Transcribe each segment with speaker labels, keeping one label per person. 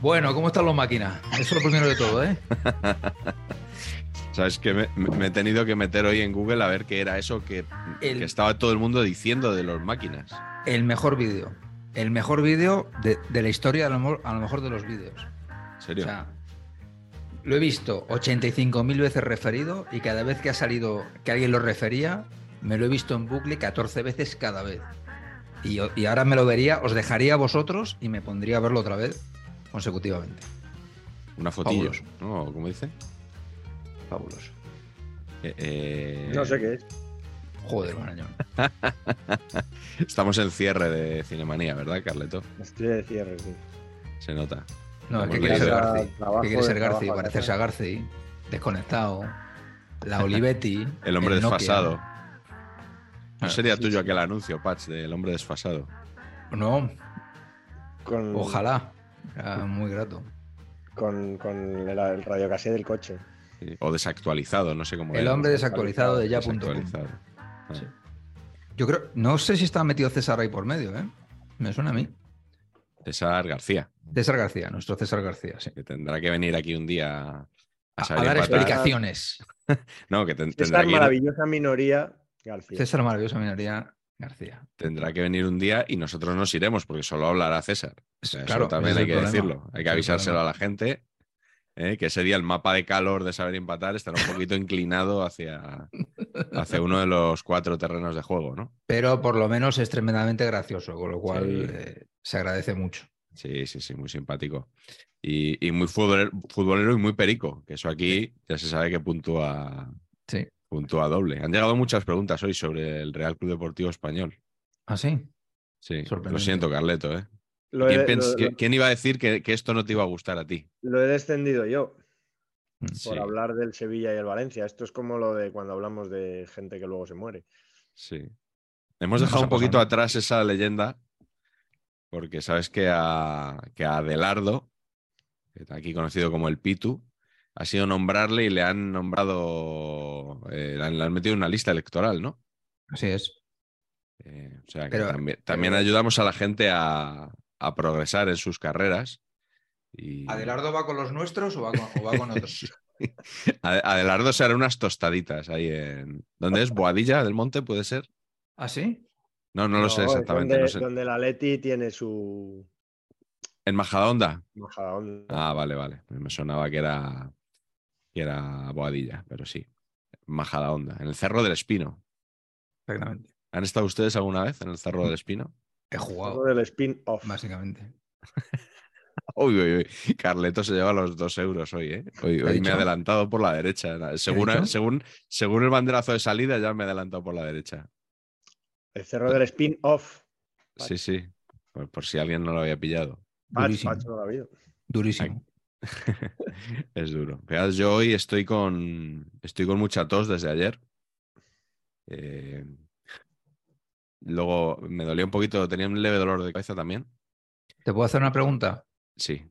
Speaker 1: Bueno, ¿cómo están los máquinas? Eso es lo primero de todo, ¿eh?
Speaker 2: Sabes que me, me he tenido que meter hoy en Google a ver qué era eso que,
Speaker 1: El-
Speaker 2: que estaba todo el mundo diciendo de los máquinas.
Speaker 1: El mejor vídeo. El mejor vídeo de, de la historia, a lo, mejor, a lo mejor de los vídeos.
Speaker 2: ¿En
Speaker 1: O
Speaker 2: serio?
Speaker 1: sea, lo he visto 85.000 veces referido y cada vez que ha salido que alguien lo refería, me lo he visto en bucle 14 veces cada vez. Y, y ahora me lo vería, os dejaría a vosotros y me pondría a verlo otra vez consecutivamente.
Speaker 2: Una fotillo,
Speaker 1: fabuloso.
Speaker 2: ¿no? ¿Cómo dice?
Speaker 1: Fabuloso.
Speaker 2: Eh, eh,
Speaker 3: No sé qué es.
Speaker 1: Joder, Marañón.
Speaker 2: Estamos en cierre de Cinemanía, ¿verdad, Carleto?
Speaker 3: Estoy de cierre, sí.
Speaker 2: Se nota.
Speaker 1: No, es que quiere ser. Garci.
Speaker 3: Trabajo
Speaker 1: Que quiere ser Garci,
Speaker 3: trabajo,
Speaker 1: parecerse a Garci. Desconectado. La Olivetti.
Speaker 2: El hombre desfasado. ¿No sería
Speaker 3: sí,
Speaker 2: tuyo
Speaker 3: sí.
Speaker 2: aquel anuncio, Patch, del hombre desfasado?
Speaker 1: No,
Speaker 3: Con,
Speaker 1: ojalá. Era muy grato.
Speaker 3: Con, con el, el radiocasé del coche.
Speaker 2: Sí. O desactualizado, no sé cómo
Speaker 1: El
Speaker 2: era.
Speaker 1: hombre desactualizado de ya.com.
Speaker 2: Desactualizado. Ah.
Speaker 1: Sí. Yo creo, no sé si estaba metido César ahí por medio, ¿eh? Me suena a mí.
Speaker 2: César García,
Speaker 1: César García, nuestro César García, sí.
Speaker 2: que tendrá que venir aquí un día a,
Speaker 1: A, a dar explicaciones.
Speaker 2: No, que ten-
Speaker 3: Esta
Speaker 2: tendrá que, ir-
Speaker 3: maravillosa minoría, García.
Speaker 1: César Maravillosa Minoría García.
Speaker 2: tendrá que venir un día y nosotros nos iremos, porque solo hablará César. O sea,
Speaker 1: Claro,
Speaker 2: eso también hay que
Speaker 1: problema.
Speaker 2: decirlo. Hay que
Speaker 1: el
Speaker 2: avisárselo a la gente. ¿eh? Que ese día el mapa de calor de saber empatar estará un poquito inclinado hacia, hacia uno de los cuatro terrenos de juego, ¿no?
Speaker 1: Pero por lo menos es tremendamente gracioso, con lo cual
Speaker 2: Sí.
Speaker 1: eh, se agradece mucho.
Speaker 2: Sí, sí, sí, muy simpático. Y, y muy futbolero, futbolero y muy perico, que eso aquí ya se sabe que puntúa,
Speaker 1: Sí.
Speaker 2: Puntúa doble. Han llegado muchas preguntas hoy sobre el Real Club Deportivo Español.
Speaker 1: ¿Ah, sí?
Speaker 2: Sí, lo siento, Carleto, ¿eh?
Speaker 3: Lo
Speaker 2: ¿Quién,
Speaker 3: he,
Speaker 2: pens-
Speaker 3: lo-
Speaker 2: qui-
Speaker 3: lo-
Speaker 2: quién iba a decir que, que esto no te iba a gustar a ti?
Speaker 3: lo he descendido yo por
Speaker 2: Sí,
Speaker 3: hablar del Sevilla y el Valencia. Esto es como lo de cuando hablamos de gente que luego se muere.
Speaker 2: sí. Hemos dejado un poquito atrás esa leyenda, porque sabes que a, que a Adelardo, que está aquí conocido como el Pitu, ha sido nombrarle y le han nombrado, eh, le han, le han metido en una lista electoral, ¿no?
Speaker 1: Así es.
Speaker 2: Eh, o sea, que
Speaker 1: Pero-
Speaker 2: también, también ayudamos a la gente a, a progresar en sus carreras. Y...
Speaker 1: ¿Adelardo va con los nuestros o va con, o va con otros?
Speaker 2: Ade- Adelardo se hará unas tostaditas ahí en. ¿Dónde es? ¿Boadilla del Monte? ¿Puede ser?
Speaker 1: ¿Ah, sí?
Speaker 2: No, no lo sé
Speaker 3: es
Speaker 2: exactamente.
Speaker 3: Donde,
Speaker 2: no sé.
Speaker 3: donde la Leti tiene su
Speaker 2: ¿En Majadahonda?
Speaker 3: majadahonda.
Speaker 2: Ah, vale, vale. Me sonaba que era, era Boadilla, pero sí. Majadahonda, en el Cerro del Espino.
Speaker 1: Exactamente.
Speaker 2: ¿Han estado ustedes alguna vez en el Cerro del Espino?
Speaker 1: He jugado,
Speaker 3: del spin-off.
Speaker 1: básicamente.
Speaker 2: Uy, uy, uy. Carleto se lleva los dos euros hoy, ¿eh? Hoy,
Speaker 1: ¿Qué ha
Speaker 2: hoy me ha
Speaker 1: dicho?
Speaker 2: adelantado por la derecha. Según, según, según el banderazo de salida, ya me he adelantado por la derecha.
Speaker 3: El cerro del spin-off.
Speaker 2: Sí, sí. Por, por si alguien no lo había pillado.
Speaker 1: Durísimo. Durísimo.
Speaker 2: es duro. Veas, yo hoy estoy con, estoy con mucha tos desde ayer. Eh, luego me dolía un poquito, tenía un leve dolor de cabeza también.
Speaker 1: ¿Te puedo hacer una pregunta?
Speaker 2: Sí.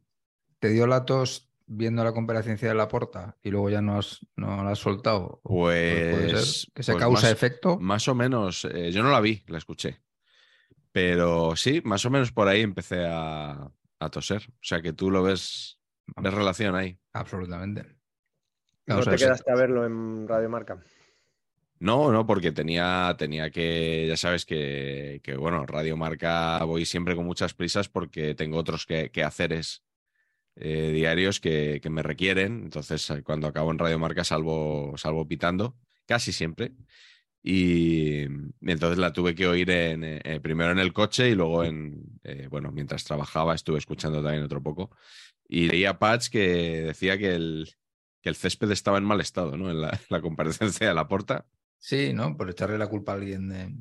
Speaker 1: ¿Te dio la tos viendo la comparecencia de la porta y luego ya no, has, no la has soltado? ¿O puede
Speaker 2: Pues,
Speaker 1: que se
Speaker 2: pues
Speaker 1: causa
Speaker 2: más-
Speaker 1: efecto.
Speaker 2: Más o menos, eh, yo no la vi, la escuché. Pero sí, más o menos por ahí empecé a, a toser. O sea que tú lo ves, ves relación ahí.
Speaker 1: Absolutamente.
Speaker 3: ¿No te
Speaker 1: ver
Speaker 3: quedaste a verlo en Radio Marca?
Speaker 2: No, no, porque tenía, tenía que, ya sabes que, que, bueno, Radio Marca voy siempre con muchas prisas porque tengo otros que, quehaceres eh, diarios que, que me requieren. Entonces, eh, cuando acabo en Radio Marca salvo, salvo pitando, casi siempre. Y, y entonces la tuve que oír en, eh, primero en el coche y luego en, eh, bueno, mientras trabajaba estuve escuchando también otro poco. Y leía Patch que decía que el, que el césped estaba en mal estado, ¿no? En la, la comparecencia de la porta.
Speaker 1: Sí, ¿no? Por echarle la culpa a alguien de.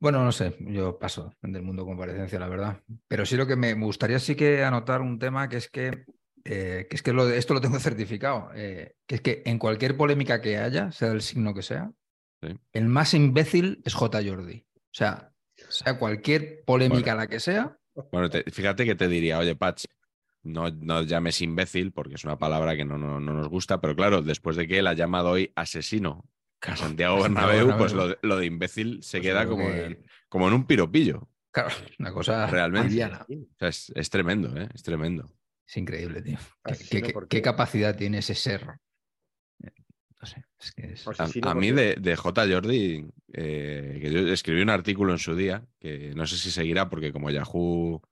Speaker 1: Bueno, no sé, yo paso del mundo comparecencia, la verdad. Pero sí lo que me, gustaría sí que anotar un tema que es que, eh, que es que lo esto lo tengo certificado, eh, que es que en cualquier polémica que haya, sea del signo que sea,
Speaker 2: Sí.
Speaker 1: el más imbécil es J. Jordi. O sea, sea cualquier polémica la que sea,
Speaker 2: Bueno, te- fíjate que te diría, oye, Patch, no, no llames imbécil porque es una palabra que no, no, no nos gusta, pero claro, después de que él ha llamado hoy asesino a Santiago Bernabéu, pues lo de, lo de imbécil se
Speaker 1: pues
Speaker 2: queda como,
Speaker 1: que-
Speaker 2: en, como en un piropillo.
Speaker 1: Claro, una cosa
Speaker 2: Realmente. O sea, es, es tremendo, ¿eh? Es tremendo.
Speaker 1: Es increíble, tío. ¿Qué,
Speaker 3: Asesino,
Speaker 1: qué- qué-
Speaker 3: ¿por
Speaker 1: qué
Speaker 3: qué?
Speaker 1: capacidad tiene ese ser? No sé, es que es...
Speaker 2: A, mí de, de J. Jordi, eh, que yo escribí un artículo en su día, que no sé si seguirá porque como Yahoo,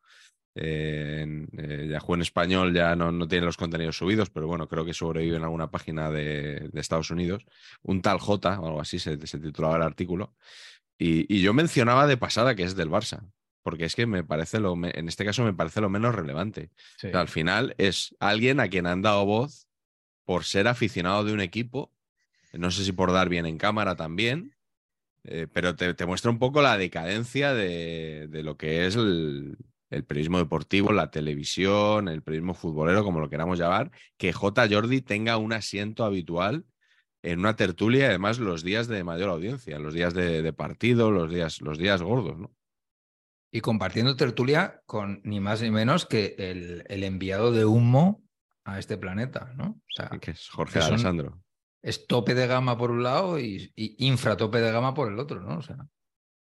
Speaker 2: eh, en, eh, Yahoo en español ya no, no tiene los contenidos subidos, pero bueno, creo que sobrevive en alguna página de, de Estados Unidos. Un tal J o algo así se, se titulaba el artículo. Y, y yo mencionaba de pasada que es del Barça, porque es que me parece lo, me- en este caso me parece lo menos relevante.
Speaker 1: sí.
Speaker 2: O sea, al final es alguien a quien han dado voz por ser aficionado de un equipo. No sé si por dar bien en cámara también, eh, pero te, te muestra un poco la decadencia de, de lo que es el, el periodismo deportivo, la televisión, el periodismo futbolero, como lo queramos llamar, que J. Jordi tenga un asiento habitual en una tertulia, y además los días de mayor audiencia, los días de, de partido, los días, los días gordos, ¿no?
Speaker 1: Y compartiendo tertulia con ni más ni menos que el, el enviado de humo a este planeta, ¿no? O sea,
Speaker 2: Que es Jorge
Speaker 1: que son-
Speaker 2: Alessandro.
Speaker 1: Es tope de gama por un lado y, y infratope de gama por el otro, ¿no? O sea,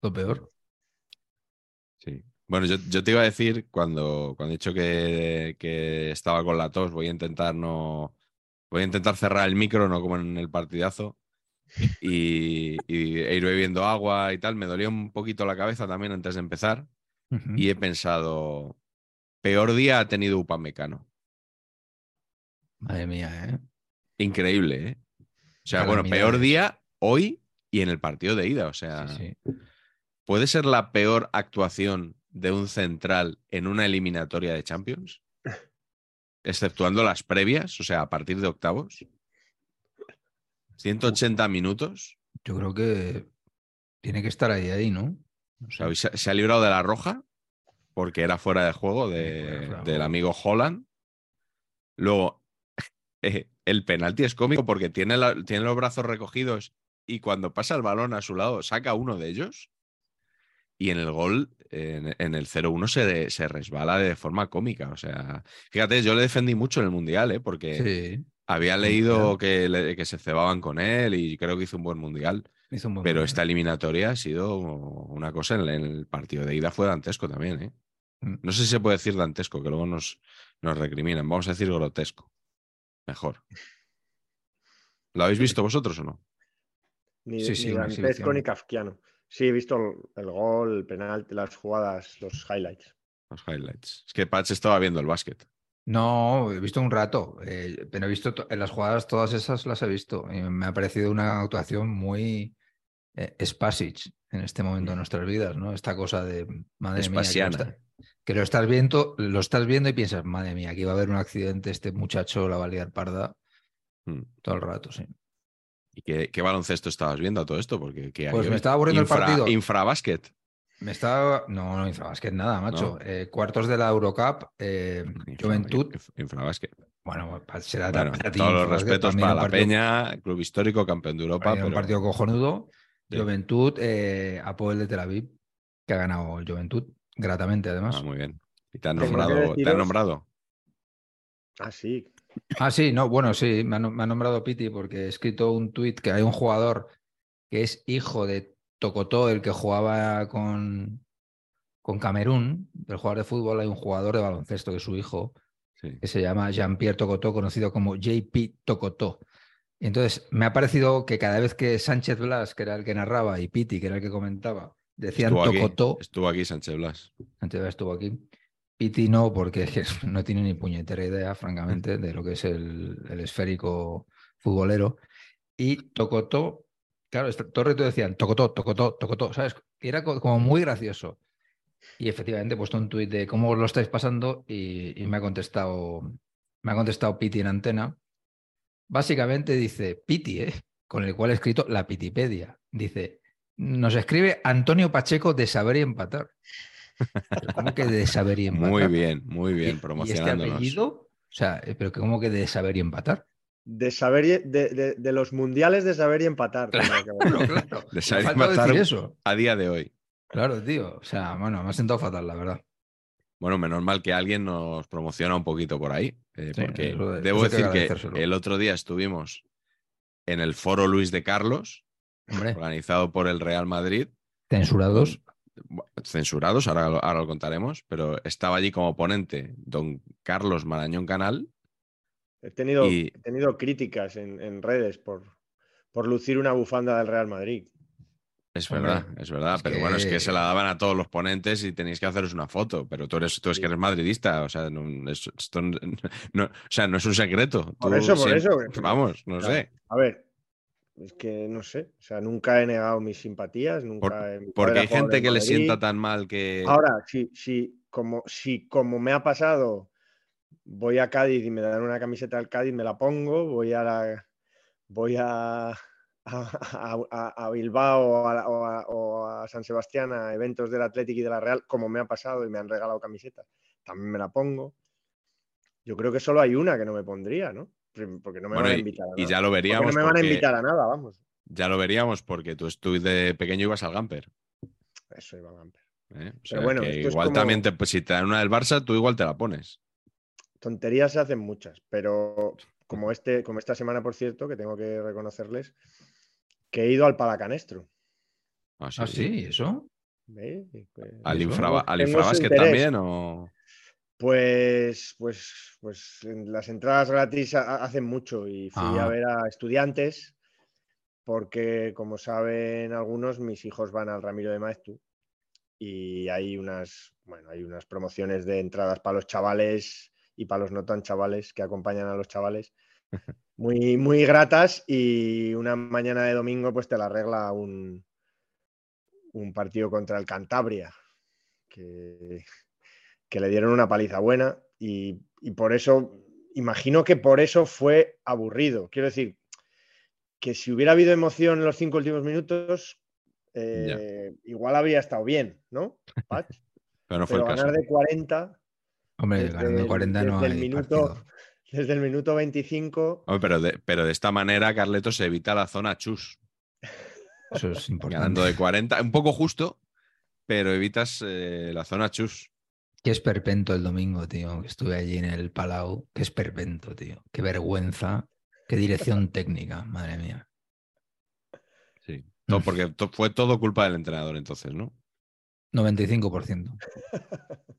Speaker 1: lo peor.
Speaker 2: Sí. Bueno, yo, yo te iba a decir cuando, cuando he dicho que, que estaba con la tos, voy a intentar no. Voy a intentar cerrar el micro, no como en el partidazo. Y, y- e ir bebiendo agua y tal. Me dolía un poquito la cabeza también antes de empezar. Y he pensado. Peor día ha tenido Upamecano.
Speaker 1: Madre mía, ¿eh?
Speaker 2: Increíble, ¿eh? O sea, bueno, peor día hoy y en el partido de ida. O sea,
Speaker 1: Sí, sí.
Speaker 2: ¿puede ser la peor actuación de un central en una eliminatoria de Champions? Exceptuando las previas, o sea, a partir de octavos. 180 minutos.
Speaker 1: Yo creo que tiene que estar ahí, ahí, ¿no?
Speaker 2: O sea, se, se ha librado de la roja porque era fuera de juego de-
Speaker 1: fuera de
Speaker 2: del amigo Holland. Luego, eh, el penalti es cómico porque tiene, la- tiene los brazos recogidos y cuando pasa el balón a su lado saca uno de ellos. Y en el gol, en, en el 0-1, se, se resbala de forma cómica. O sea, fíjate, yo le defendí mucho en el Mundial, ¿eh? porque
Speaker 1: Sí,
Speaker 2: había leído que, le- que se cebaban con él y creo que hizo un buen Mundial.
Speaker 1: un buen
Speaker 2: Pero
Speaker 1: mundial.
Speaker 2: esta eliminatoria ha sido una cosa en el, en el partido de ida fue dantesco también, ¿eh?
Speaker 1: Mm.
Speaker 2: No sé si se puede decir dantesco, que luego nos, nos recriminan. Vamos a decir grotesco. Mejor. ¿Lo habéis visto vosotros o no?
Speaker 3: Ni,
Speaker 1: Sí, sí,
Speaker 3: ni ni kafkiano. Sí, he visto el, el gol, el penalti, las jugadas, los highlights.
Speaker 2: Los highlights. Es que Patch estaba viendo el básquet.
Speaker 1: No, he visto un rato, eh, pero he visto to- en las jugadas todas esas las he visto y me ha parecido una actuación muy eh, Spasic en este momento de nuestras vidas, ¿no? Esta cosa de madre mía, que lo, está- que lo estás viendo, lo estás viendo y piensas, madre mía, aquí va a haber un accidente, este muchacho la va a liar parda
Speaker 2: Mm.
Speaker 1: todo el rato, sí.
Speaker 2: ¿Y qué, qué baloncesto estabas viendo a todo esto? Porque ¿qué hay
Speaker 1: Pues me estaba aburriendo el partido.
Speaker 2: Infrabásquet.
Speaker 1: Me estaba. No, no, Infrabasket, nada, macho. Eh, cuartos de la Eurocup, eh,
Speaker 2: Infra-
Speaker 1: Juventud.
Speaker 2: inf- Infrabásquet.
Speaker 1: Bueno, pa- será
Speaker 2: Bueno, todos los respetos para la
Speaker 1: partido-
Speaker 2: Peña, Club Histórico, campeón de Europa.
Speaker 1: un
Speaker 2: pero-
Speaker 1: partido cojonudo.
Speaker 2: Sí.
Speaker 1: Juventud, eh, Apoel de Tel Aviv, que ha ganado el Juventud, gratamente además.
Speaker 2: Ah, muy bien. ¿Y te han nombrado? ¿Te han nombrado?
Speaker 3: Ah, sí.
Speaker 1: Ah, sí, no, bueno, sí, me ha, no- me ha nombrado Piti porque he escrito un tuit que hay un jugador que es hijo de Tocotó, el que jugaba con, con Camerún, del jugador de fútbol, hay un jugador de baloncesto que es su hijo,
Speaker 2: Sí.
Speaker 1: que se llama Jean-Pierre Tocotó, conocido como JP Tocotó. Entonces me ha parecido que cada vez que Sánchez Blas, que era el que narraba, y Piti, que era el que comentaba, decían
Speaker 2: Estuvo aquí,
Speaker 1: Tocotó,
Speaker 2: estuvo aquí Sánchez Blas.
Speaker 1: Sánchez Blas estuvo aquí. Piti no, porque no tiene ni puñetera idea, francamente, de lo que es el, el esférico futbolero. Y Tocotó, claro, todo el rato decían Tocotó, Tocotó, Tocotó, ¿sabes? Y era co- como muy gracioso. Y efectivamente he puesto un tuit de cómo lo estáis pasando y, y me ha contestado, me ha contestado Piti en antena. Básicamente dice Piti, ¿eh? con el cual he escrito la Pitipedia. Dice, nos escribe Antonio Pacheco de saber y empatar. ¿Cómo que de saber y empatar?
Speaker 2: Muy bien, muy
Speaker 1: ¿Y-
Speaker 2: bien,
Speaker 1: ¿Y este
Speaker 2: promocionándonos.
Speaker 1: apellido? O sea, eh, pero que ¿cómo que de saber y empatar?
Speaker 3: De saber y- de, de- de los mundiales de saber y empatar.
Speaker 1: Claro, claro.
Speaker 2: De saber y empatar.
Speaker 1: eso.
Speaker 2: A día de hoy.
Speaker 1: Claro, tío. O sea, bueno, me ha sentado fatal, la verdad.
Speaker 2: Bueno, menos mal que alguien nos promociona un poquito por ahí. eh,
Speaker 1: Sí,
Speaker 2: porque debo
Speaker 1: que
Speaker 2: decir que el otro día estuvimos en el foro Luis de Carlos,
Speaker 1: Hombre,
Speaker 2: organizado por el Real Madrid.
Speaker 1: censurados.
Speaker 2: Censurados, ahora, lo- ahora lo contaremos, pero estaba allí como ponente don Carlos Marañón Canal.
Speaker 3: He tenido,
Speaker 2: Y-
Speaker 3: he tenido críticas en, en redes por, por lucir una bufanda del Real Madrid.
Speaker 2: Es
Speaker 1: Hombre,
Speaker 2: verdad, es verdad,
Speaker 1: es
Speaker 2: pero bueno, es que se la daban a todos los ponentes y tenéis que haceros una foto, pero tú eres, tú es que eres madridista, o sea, no, es- esto no, no- o sea, no es un secreto.
Speaker 3: Por
Speaker 2: Tú
Speaker 3: eso, por eso.
Speaker 2: Vamos, no
Speaker 3: Claro.
Speaker 2: sé.
Speaker 3: A ver, es que no sé. O sea, nunca he negado mis simpatías. Nunca
Speaker 2: Por-
Speaker 3: he-
Speaker 2: Porque hay gente que le sienta tan mal que...
Speaker 3: Ahora, si, si, como, si como me ha pasado, voy a Cádiz y me dan una camiseta del Cádiz, me la pongo, voy a la, voy a, a, a- a- a Bilbao o a, o a- o a San Sebastián a eventos del Athletic y de la Real, como me ha pasado y me han regalado camisetas, también me la pongo. Yo creo que solo hay una que no me pondría, ¿no? Porque no me
Speaker 2: Bueno,
Speaker 3: van a
Speaker 2: y,
Speaker 3: invitar a
Speaker 2: y
Speaker 3: nada.
Speaker 2: ya lo
Speaker 3: Porque
Speaker 2: veríamos.
Speaker 3: no me van a
Speaker 2: porque-
Speaker 3: invitar a nada, vamos.
Speaker 2: Ya lo veríamos porque tú, tú de pequeño ibas al Gamper.
Speaker 3: Eso iba a Gamper.
Speaker 2: ¿eh? O sea,
Speaker 3: bueno,
Speaker 2: que
Speaker 3: esto es
Speaker 2: igual
Speaker 3: como-
Speaker 2: también, te, pues, si te dan una del Barça, tú igual te la pones.
Speaker 3: tonterías se hacen muchas, pero como, este, como esta semana, por cierto, que tengo que reconocerles, que he ido al Palacanestro.
Speaker 2: Ah,
Speaker 1: Ah, sí, ¿eso?
Speaker 3: ¿Ve? Y que-
Speaker 2: ¿Al,
Speaker 1: Eso.
Speaker 2: infra, al infrabásquet también o...?
Speaker 3: Pues, pues, pues en las entradas gratis ha- hacen mucho y fui
Speaker 1: Ah.
Speaker 3: a ver a estudiantes porque, como saben algunos, mis hijos van al Ramiro de Maeztu y hay unas, bueno, hay unas promociones de entradas para los chavales y para los no tan chavales que acompañan a los chavales muy, muy gratas y una mañana de domingo pues te la arregla un, un partido contra el Cantabria que, que le dieron una paliza buena y, y por eso, imagino que por eso fue aburrido. Quiero decir, que si hubiera habido emoción en los cinco últimos minutos, eh, igual habría estado bien, ¿no?
Speaker 2: Pero no fue
Speaker 3: Pero
Speaker 2: el caso.
Speaker 3: ganar de 40
Speaker 1: Hombre, ganando
Speaker 3: el-
Speaker 1: 40 no
Speaker 3: el
Speaker 1: hay
Speaker 3: minuto-
Speaker 1: partido.
Speaker 3: Desde el minuto 25,
Speaker 2: Hombre, pero, de, pero de esta manera, Carleto se evita la zona chus.
Speaker 1: Eso es importante.
Speaker 2: Ganando de 40, un poco justo, pero evitas eh, la zona chus.
Speaker 1: Qué esperpento el domingo, tío. que Estuve allí en el Palau. Qué esperpento, tío. Qué vergüenza. Qué dirección técnica, madre mía.
Speaker 2: Sí. Todo- porque to- fue todo culpa del entrenador entonces, ¿no?
Speaker 1: 95%.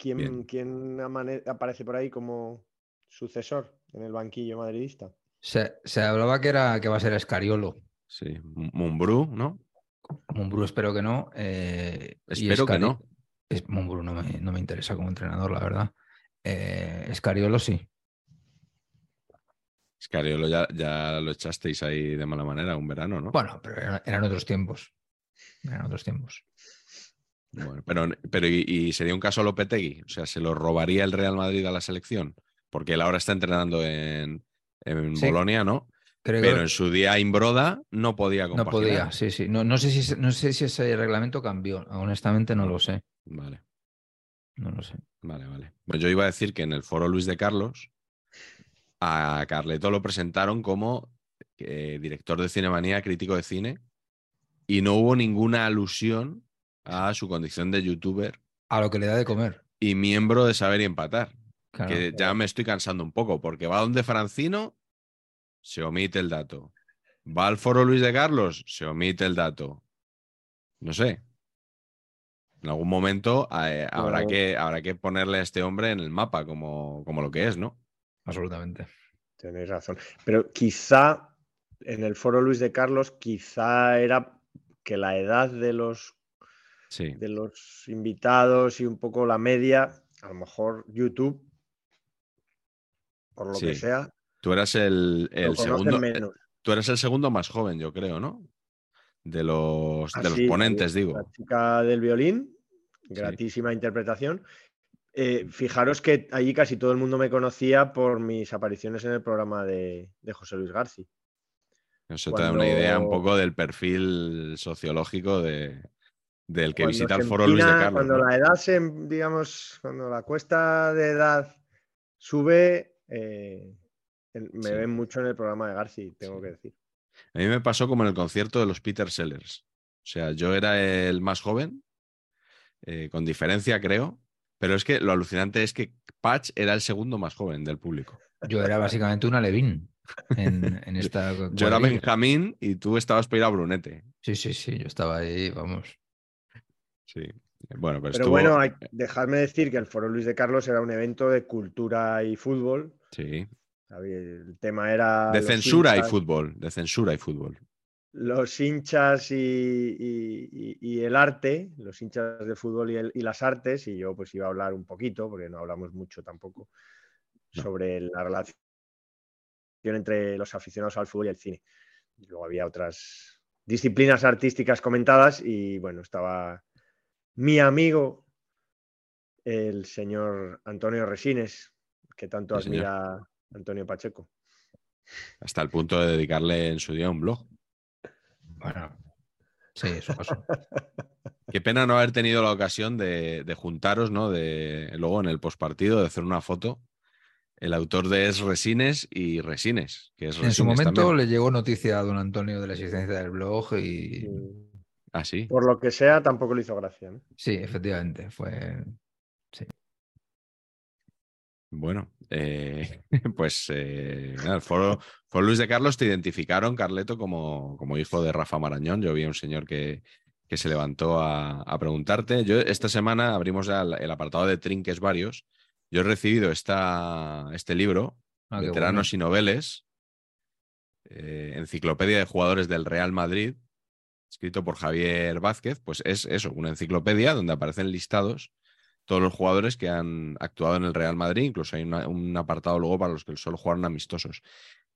Speaker 3: ¿quién, aparece por ahí como sucesor en el banquillo madridista?
Speaker 1: Se, se hablaba que era que va a ser Escariolo.
Speaker 2: Sí. Mumbrú, ¿no?
Speaker 1: Mumbrú espero que no. eh,
Speaker 2: Espero que no.
Speaker 1: es- Mumbrú no me, no me interesa como entrenador, la verdad. Eh, Escariolo sí.
Speaker 2: Scariolo ya, ya lo echasteis ahí de mala manera un verano, ¿no?
Speaker 1: Bueno, pero era- eran otros tiempos. Eran otros tiempos.
Speaker 2: Bueno, pero, pero ¿y, y sería un caso Lopetegui? O sea, ¿se lo robaría el Real Madrid a la selección? Porque él ahora está entrenando en, en
Speaker 1: Sí.
Speaker 2: Bolonia, ¿no?
Speaker 1: Creo
Speaker 2: Pero
Speaker 1: que
Speaker 2: en su día Imbroda no podía
Speaker 1: no
Speaker 2: compaginar.
Speaker 1: podía, sí, sí. No, no, sé si, no sé si ese reglamento cambió. Honestamente no lo sé.
Speaker 2: Vale,
Speaker 1: No lo sé.
Speaker 2: vale, vale. Pues yo iba a decir que en el foro Luis de Carlos a Carleto lo presentaron como eh, director de Cinemanía, crítico de cine, y no hubo ninguna alusión a su condición de youtuber
Speaker 1: A lo que le da de comer.
Speaker 2: y miembro de Saber y Empatar.
Speaker 1: Claro.
Speaker 2: que ya me estoy cansando un poco, porque va donde Francino, se omite el dato. Va al foro Luis de Carlos, se omite el dato. No sé. En algún momento eh, habrá,
Speaker 3: Claro.
Speaker 2: que, habrá que ponerle a este hombre en el mapa como, como lo que es, ¿no?
Speaker 1: Absolutamente.
Speaker 3: Tenéis razón. Pero quizá en el foro Luis de Carlos, quizá era que la edad de los,
Speaker 2: Sí.
Speaker 3: de los invitados y un poco la media, a lo mejor YouTube, por lo que sea,
Speaker 2: Tú eras el, el segundo. eh,
Speaker 3: menos.
Speaker 2: Tú eres el segundo más joven, yo creo, ¿no? De los, de los
Speaker 3: Así,
Speaker 2: ponentes, digo.
Speaker 3: La chica del violín, gratísima interpretación. Eh, fijaros que allí casi todo el mundo me conocía por mis apariciones en el programa de, de José Luis García.
Speaker 2: Eso te da una idea un
Speaker 3: Cuando-
Speaker 2: poco del perfil sociológico de, del que
Speaker 3: Cuando
Speaker 2: visita el foro Luis de Carlos.
Speaker 3: Cuando
Speaker 2: ¿no?
Speaker 3: la edad se, digamos, cuando la cuesta de edad sube, eh, me
Speaker 2: Sí.
Speaker 3: ven mucho en el programa de Garci, tengo
Speaker 2: Sí.
Speaker 3: que decir.
Speaker 2: A mí me pasó como en el concierto de los Peter Sellers. O sea, yo era el más joven, eh, con diferencia, creo. Pero es que lo alucinante es que Patch era el segundo más joven del público.
Speaker 1: Yo era básicamente una Levín en, en esta.
Speaker 2: Yo era. Benjamín y tú estabas para ir a Brunete.
Speaker 1: Sí, sí, sí, yo estaba ahí, vamos.
Speaker 2: Sí. Bueno, pero,
Speaker 3: Pero
Speaker 2: estuvo-
Speaker 3: bueno, hay, dejadme decir que el Foro Luis de Carlos era un evento de cultura y fútbol.
Speaker 2: Sí.
Speaker 3: El tema era.
Speaker 2: De censura y fútbol. De censura y fútbol.
Speaker 3: Los hinchas y, y- y- y el arte, los hinchas de fútbol y, el- y las artes, y yo pues iba a hablar un poquito, porque no hablamos mucho tampoco,
Speaker 2: No.
Speaker 3: sobre la relación entre los aficionados al fútbol y el cine. Luego había otras disciplinas artísticas comentadas y bueno, estaba mi amigo, el señor Antonio Resines, que tanto
Speaker 2: Sí, señor.
Speaker 3: admira Antonio Pacheco.
Speaker 2: Hasta el punto de dedicarle en su día un blog.
Speaker 1: Bueno, sí, eso pasó.
Speaker 2: Qué pena no haber tenido la ocasión de, de juntaros, ¿no? De, luego en el postpartido, de hacer una foto. El autor de Es Resines y Resines, que es
Speaker 1: En su momento
Speaker 2: también.
Speaker 1: le llegó noticia a don Antonio de la existencia del blog y
Speaker 3: Y,
Speaker 2: Ah, sí.
Speaker 3: por lo que sea, tampoco le hizo gracia. ¿no?
Speaker 1: sí, efectivamente, fue.
Speaker 2: Bueno, eh, pues eh, nada, foro, foro Luis de Carlos te identificaron, Carleto, como, como hijo de Rafa Marañón. Yo vi a un señor que, que se levantó a, a preguntarte. Yo esta semana abrimos ya el, el apartado de trinques varios. Yo he recibido esta, este libro,
Speaker 1: Ah,
Speaker 2: Veteranos y Noveles, eh, Enciclopedia de Jugadores del Real Madrid, escrito por Javier Vázquez. Pues es eso, una enciclopedia donde aparecen listados todos los jugadores que han actuado en el Real Madrid, incluso hay un apartado luego para los que solo jugaron amistosos.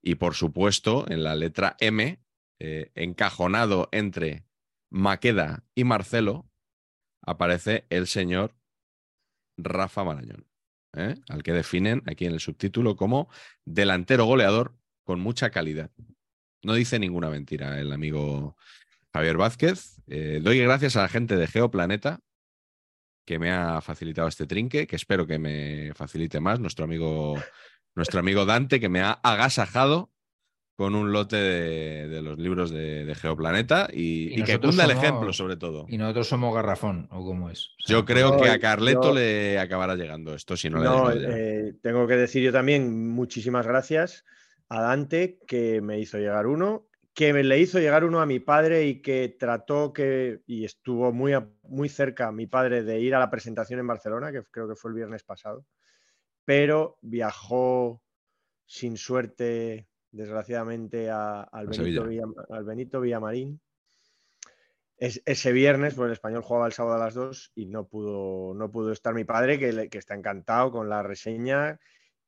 Speaker 2: Y por supuesto, en la letra M, eh, encajonado entre Maqueda y Marcelo, aparece el señor Rafa Marañón, ¿eh? al que definen aquí en el subtítulo como delantero goleador con mucha calidad. No dice ninguna mentira el amigo Javier Vázquez. Eh, doy gracias a la gente de Geoplaneta que me ha facilitado este trinque, que espero que me facilite más, nuestro amigo, nuestro amigo Dante, que me ha agasajado con un lote de, de los libros de, de Geoplaneta y,
Speaker 1: Y
Speaker 2: y que cunda el ejemplo, sobre todo.
Speaker 1: Y nosotros somos garrafón, ¿o cómo es? O sea,
Speaker 2: Yo creo
Speaker 3: no,
Speaker 2: que a
Speaker 3: yo-
Speaker 2: Carleto le acabará llegando esto, si no, le
Speaker 3: No,
Speaker 2: ya.
Speaker 3: eh, tengo que decir yo también muchísimas gracias a Dante que me hizo llegar uno, que me le hizo llegar uno a mi padre y que trató que, y estuvo muy, a- muy cerca mi padre de ir a la presentación en Barcelona, que creo que fue el viernes pasado, pero viajó sin suerte, desgraciadamente, a- al, Benito. Villa- al Benito Villamarín. Es- ese viernes, pues el español jugaba el sábado a las 2 y no pudo, no pudo estar mi padre, que, que está encantado con la reseña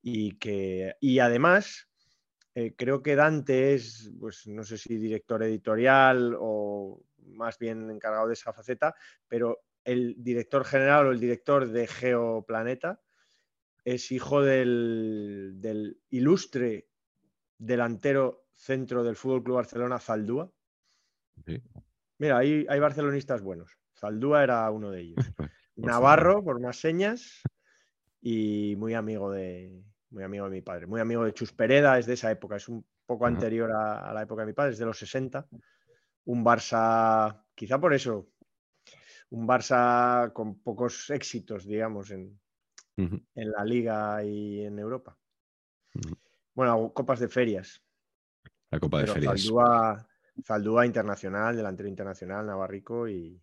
Speaker 3: y que y además eh, creo que Dante es, pues no sé si director editorial o más bien encargado de esa faceta, pero el director general o el director de Geoplaneta es hijo del, del ilustre delantero centro del Fútbol Club Barcelona, Zaldúa.
Speaker 2: Sí.
Speaker 3: Mira, hay, hay barcelonistas buenos. Zaldúa era uno de ellos.
Speaker 2: Por
Speaker 3: Navarro, por más señas, y muy amigo de muy amigo de mi padre, muy amigo de Chus Pereda, es de esa época, es un poco anterior a, a la época de mi padre, es de los 60. Un Barça, quizá por eso, un Barça con pocos éxitos, digamos, en, en la liga y en Europa. Bueno, copas de ferias.
Speaker 2: La Copa de
Speaker 3: Pero
Speaker 2: Ferias.
Speaker 3: Zaldúa, Zaldúa internacional, delantero internacional, Navarrico y,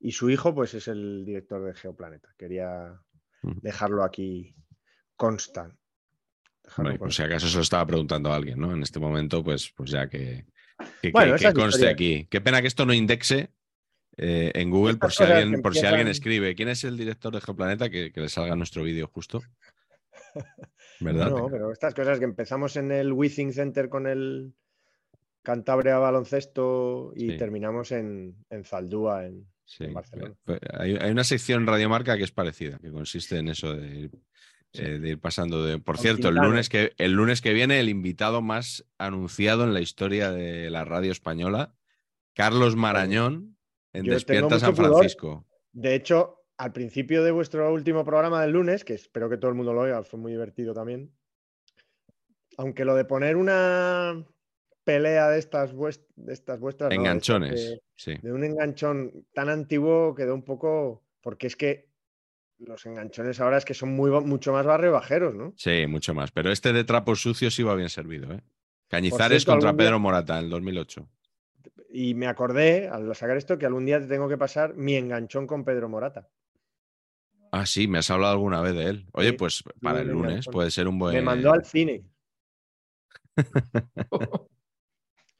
Speaker 3: Y su hijo, pues, es el director de Geoplaneta. Quería dejarlo aquí constan.
Speaker 2: Bueno, por si acaso se lo estaba preguntando a alguien, ¿no? En este momento, pues, pues ya que, que,
Speaker 3: Bueno,
Speaker 2: que- que
Speaker 3: esas
Speaker 2: conste aquí. Qué pena que esto no indexe eh, en Google por si, alguien,
Speaker 3: que
Speaker 2: por si alguien
Speaker 3: empiezan-
Speaker 2: escribe quién es el director de Geoplaneta, que, que le salga nuestro vídeo justo. ¿Verdad?
Speaker 3: No, pero estas cosas que empezamos en el Withing Center con el Cantabria baloncesto y
Speaker 2: Sí.
Speaker 3: terminamos en, en Zaldúa, en,
Speaker 2: Sí,
Speaker 3: en Barcelona.
Speaker 2: pues, Hay, hay una sección Radiomarca que es parecida, que consiste en eso de eh, de ir pasando de. Por cierto, el lunes, que, el lunes que viene, el invitado más anunciado en la historia de la radio española, Carlos Marañón, en
Speaker 3: Yo
Speaker 2: Despierta San
Speaker 3: pudor.
Speaker 2: Francisco.
Speaker 3: De hecho, al principio de vuestro último programa del lunes, que espero que todo el mundo lo oiga, fue muy divertido también. Aunque lo de poner una pelea de estas, vuest- de estas vuestras. no,
Speaker 2: Enganchones.
Speaker 3: de-
Speaker 2: Sí.
Speaker 3: de un enganchón tan antiguo quedó un poco. Porque es que los enganchones ahora es que son muy, mucho más barrio bajeros, ¿no?
Speaker 2: Sí, mucho más. Pero este de trapos sucios iba bien servido. ¿eh? Cañizares
Speaker 3: cierto,
Speaker 2: contra
Speaker 3: día-
Speaker 2: Pedro Morata en el 2008.
Speaker 3: Y me acordé al sacar esto que algún día te tengo que pasar mi enganchón con Pedro Morata.
Speaker 2: Ah, sí, me has hablado alguna vez de él. Oye,
Speaker 3: Sí,
Speaker 2: pues para el
Speaker 3: un
Speaker 2: lunes
Speaker 3: enganchón.
Speaker 2: puede ser un buen.
Speaker 3: Me mandó al cine.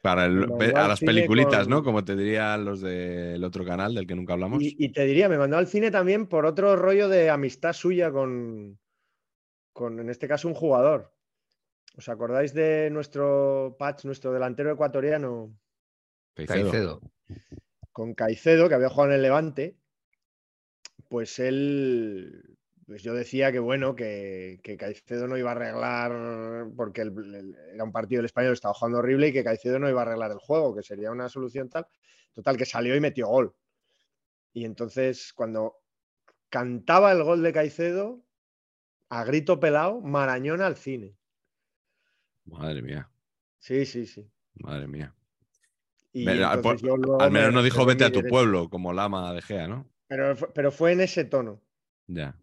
Speaker 2: Para el- a las películas, ¿no? Como te dirían los del otro canal del que nunca hablamos.
Speaker 3: Y, y te diría, me mandó al cine también por otro rollo de amistad suya con, con, en este caso, un jugador. ¿Os acordáis de nuestro Patch, nuestro delantero ecuatoriano,
Speaker 2: Caicedo.
Speaker 1: Caicedo.
Speaker 3: con Caicedo, que había jugado en el Levante? Pues él, pues yo decía que bueno, que, que Caicedo no iba a arreglar, porque el- el- era un partido del español, estaba jugando horrible y que Caicedo no iba a arreglar el juego, que sería una solución tal. Total, que salió y metió gol. Y entonces, cuando cantaba el gol de Caicedo, a grito pelado, Marañón al cine.
Speaker 2: Madre mía,
Speaker 3: Sí, sí, sí.
Speaker 2: madre mía.
Speaker 3: Y
Speaker 2: Ve- al,
Speaker 3: me
Speaker 2: menos no dijo vete a tu pueblo, como Lama de Gea, ¿no?
Speaker 3: Pero, pero fue en ese tono.
Speaker 2: Ya.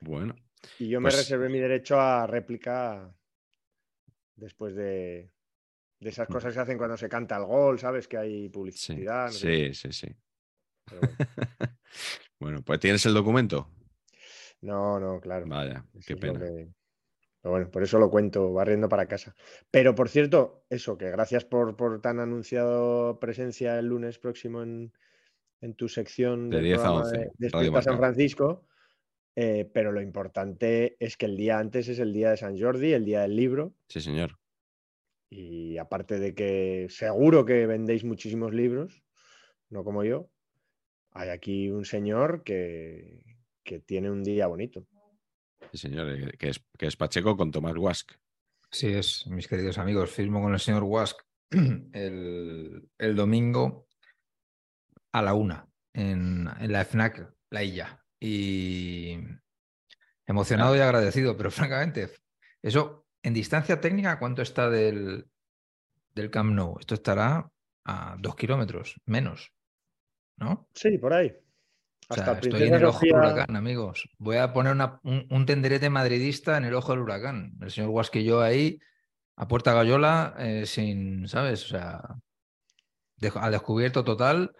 Speaker 2: Bueno.
Speaker 3: Y yo me
Speaker 2: Pues-
Speaker 3: reservé mi derecho a réplica después de, de esas cosas que se hacen cuando se canta el gol, ¿sabes? Que hay
Speaker 2: Sí,
Speaker 3: publicidad. no sé
Speaker 2: sí, sí, sí.
Speaker 3: bueno.
Speaker 2: Bueno, pues tienes el documento.
Speaker 3: No, no, claro.
Speaker 2: Vaya, qué pena.
Speaker 3: que- Pero bueno, por eso lo cuento, barriendo para casa. Pero por cierto, eso, que gracias por, por tan anunciado presencia el lunes próximo en, en tu sección
Speaker 2: De
Speaker 3: del
Speaker 2: 10 a
Speaker 3: programa
Speaker 2: 11,
Speaker 3: de Despierta San. Francisco. Eh, pero lo importante es que el día antes es el día de San Jordi, el día del libro.
Speaker 2: Sí, señor.
Speaker 3: Y aparte de que seguro que vendéis muchísimos libros, no como yo, hay aquí un señor que, que tiene un día bonito.
Speaker 2: Sí, señor. eh, Que es, que es Pacheco con Tomás Guask.
Speaker 1: Sí, es, mis queridos amigos. Firmo con el señor Wask el, el domingo a la una en, en la FNAC La Illa. Y emocionado y agradecido, pero francamente, eso en distancia técnica, ¿cuánto está del, del Camp Nou? Esto estará a dos kilómetros, menos, ¿no?
Speaker 3: Sí, por ahí.
Speaker 1: O sea,
Speaker 3: Hasta
Speaker 1: estoy en el ojo del huracán, amigos. Voy a poner una- un, un tenderete madridista en el ojo del huracán. El señor yo ahí, a puerta gallola, eh, sin, ¿sabes? O sea, de- al descubierto total.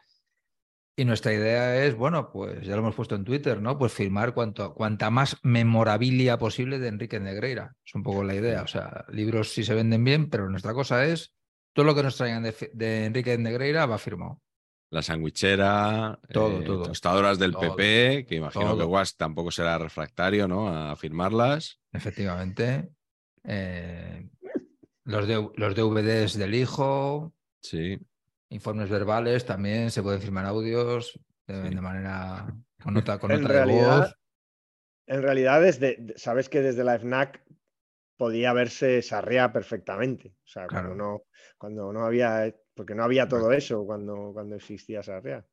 Speaker 1: Y nuestra idea es, bueno, pues ya lo hemos puesto en Twitter, ¿no? Pues firmar cuanto, cuanta más memorabilia posible de Enrique Negreira. Es un poco la idea. O sea, libros sí se venden bien, pero nuestra cosa es todo lo que nos traigan de, Enrique Negreira va firmado.
Speaker 2: La sandwichera,
Speaker 1: Todo,
Speaker 2: eh,
Speaker 1: todo.
Speaker 2: tostadoras del
Speaker 1: Todo.
Speaker 2: PP, que imagino que. Guask tampoco será refractario, ¿no? A firmarlas.
Speaker 1: Efectivamente. Eh, los, de- los DVDs del hijo,
Speaker 2: Sí.
Speaker 1: Informes verbales también, se pueden firmar audios de,
Speaker 2: Sí.
Speaker 1: de manera con nota, con
Speaker 3: En
Speaker 1: nota de
Speaker 3: realidad,
Speaker 1: voz.
Speaker 3: En realidad, desde, de- sabes que desde la FNAC podía verse Sarriá perfectamente. O sea,
Speaker 1: Claro.
Speaker 3: cuando no, cuando no había, porque no había todo eso cuando, cuando existía Sarriá.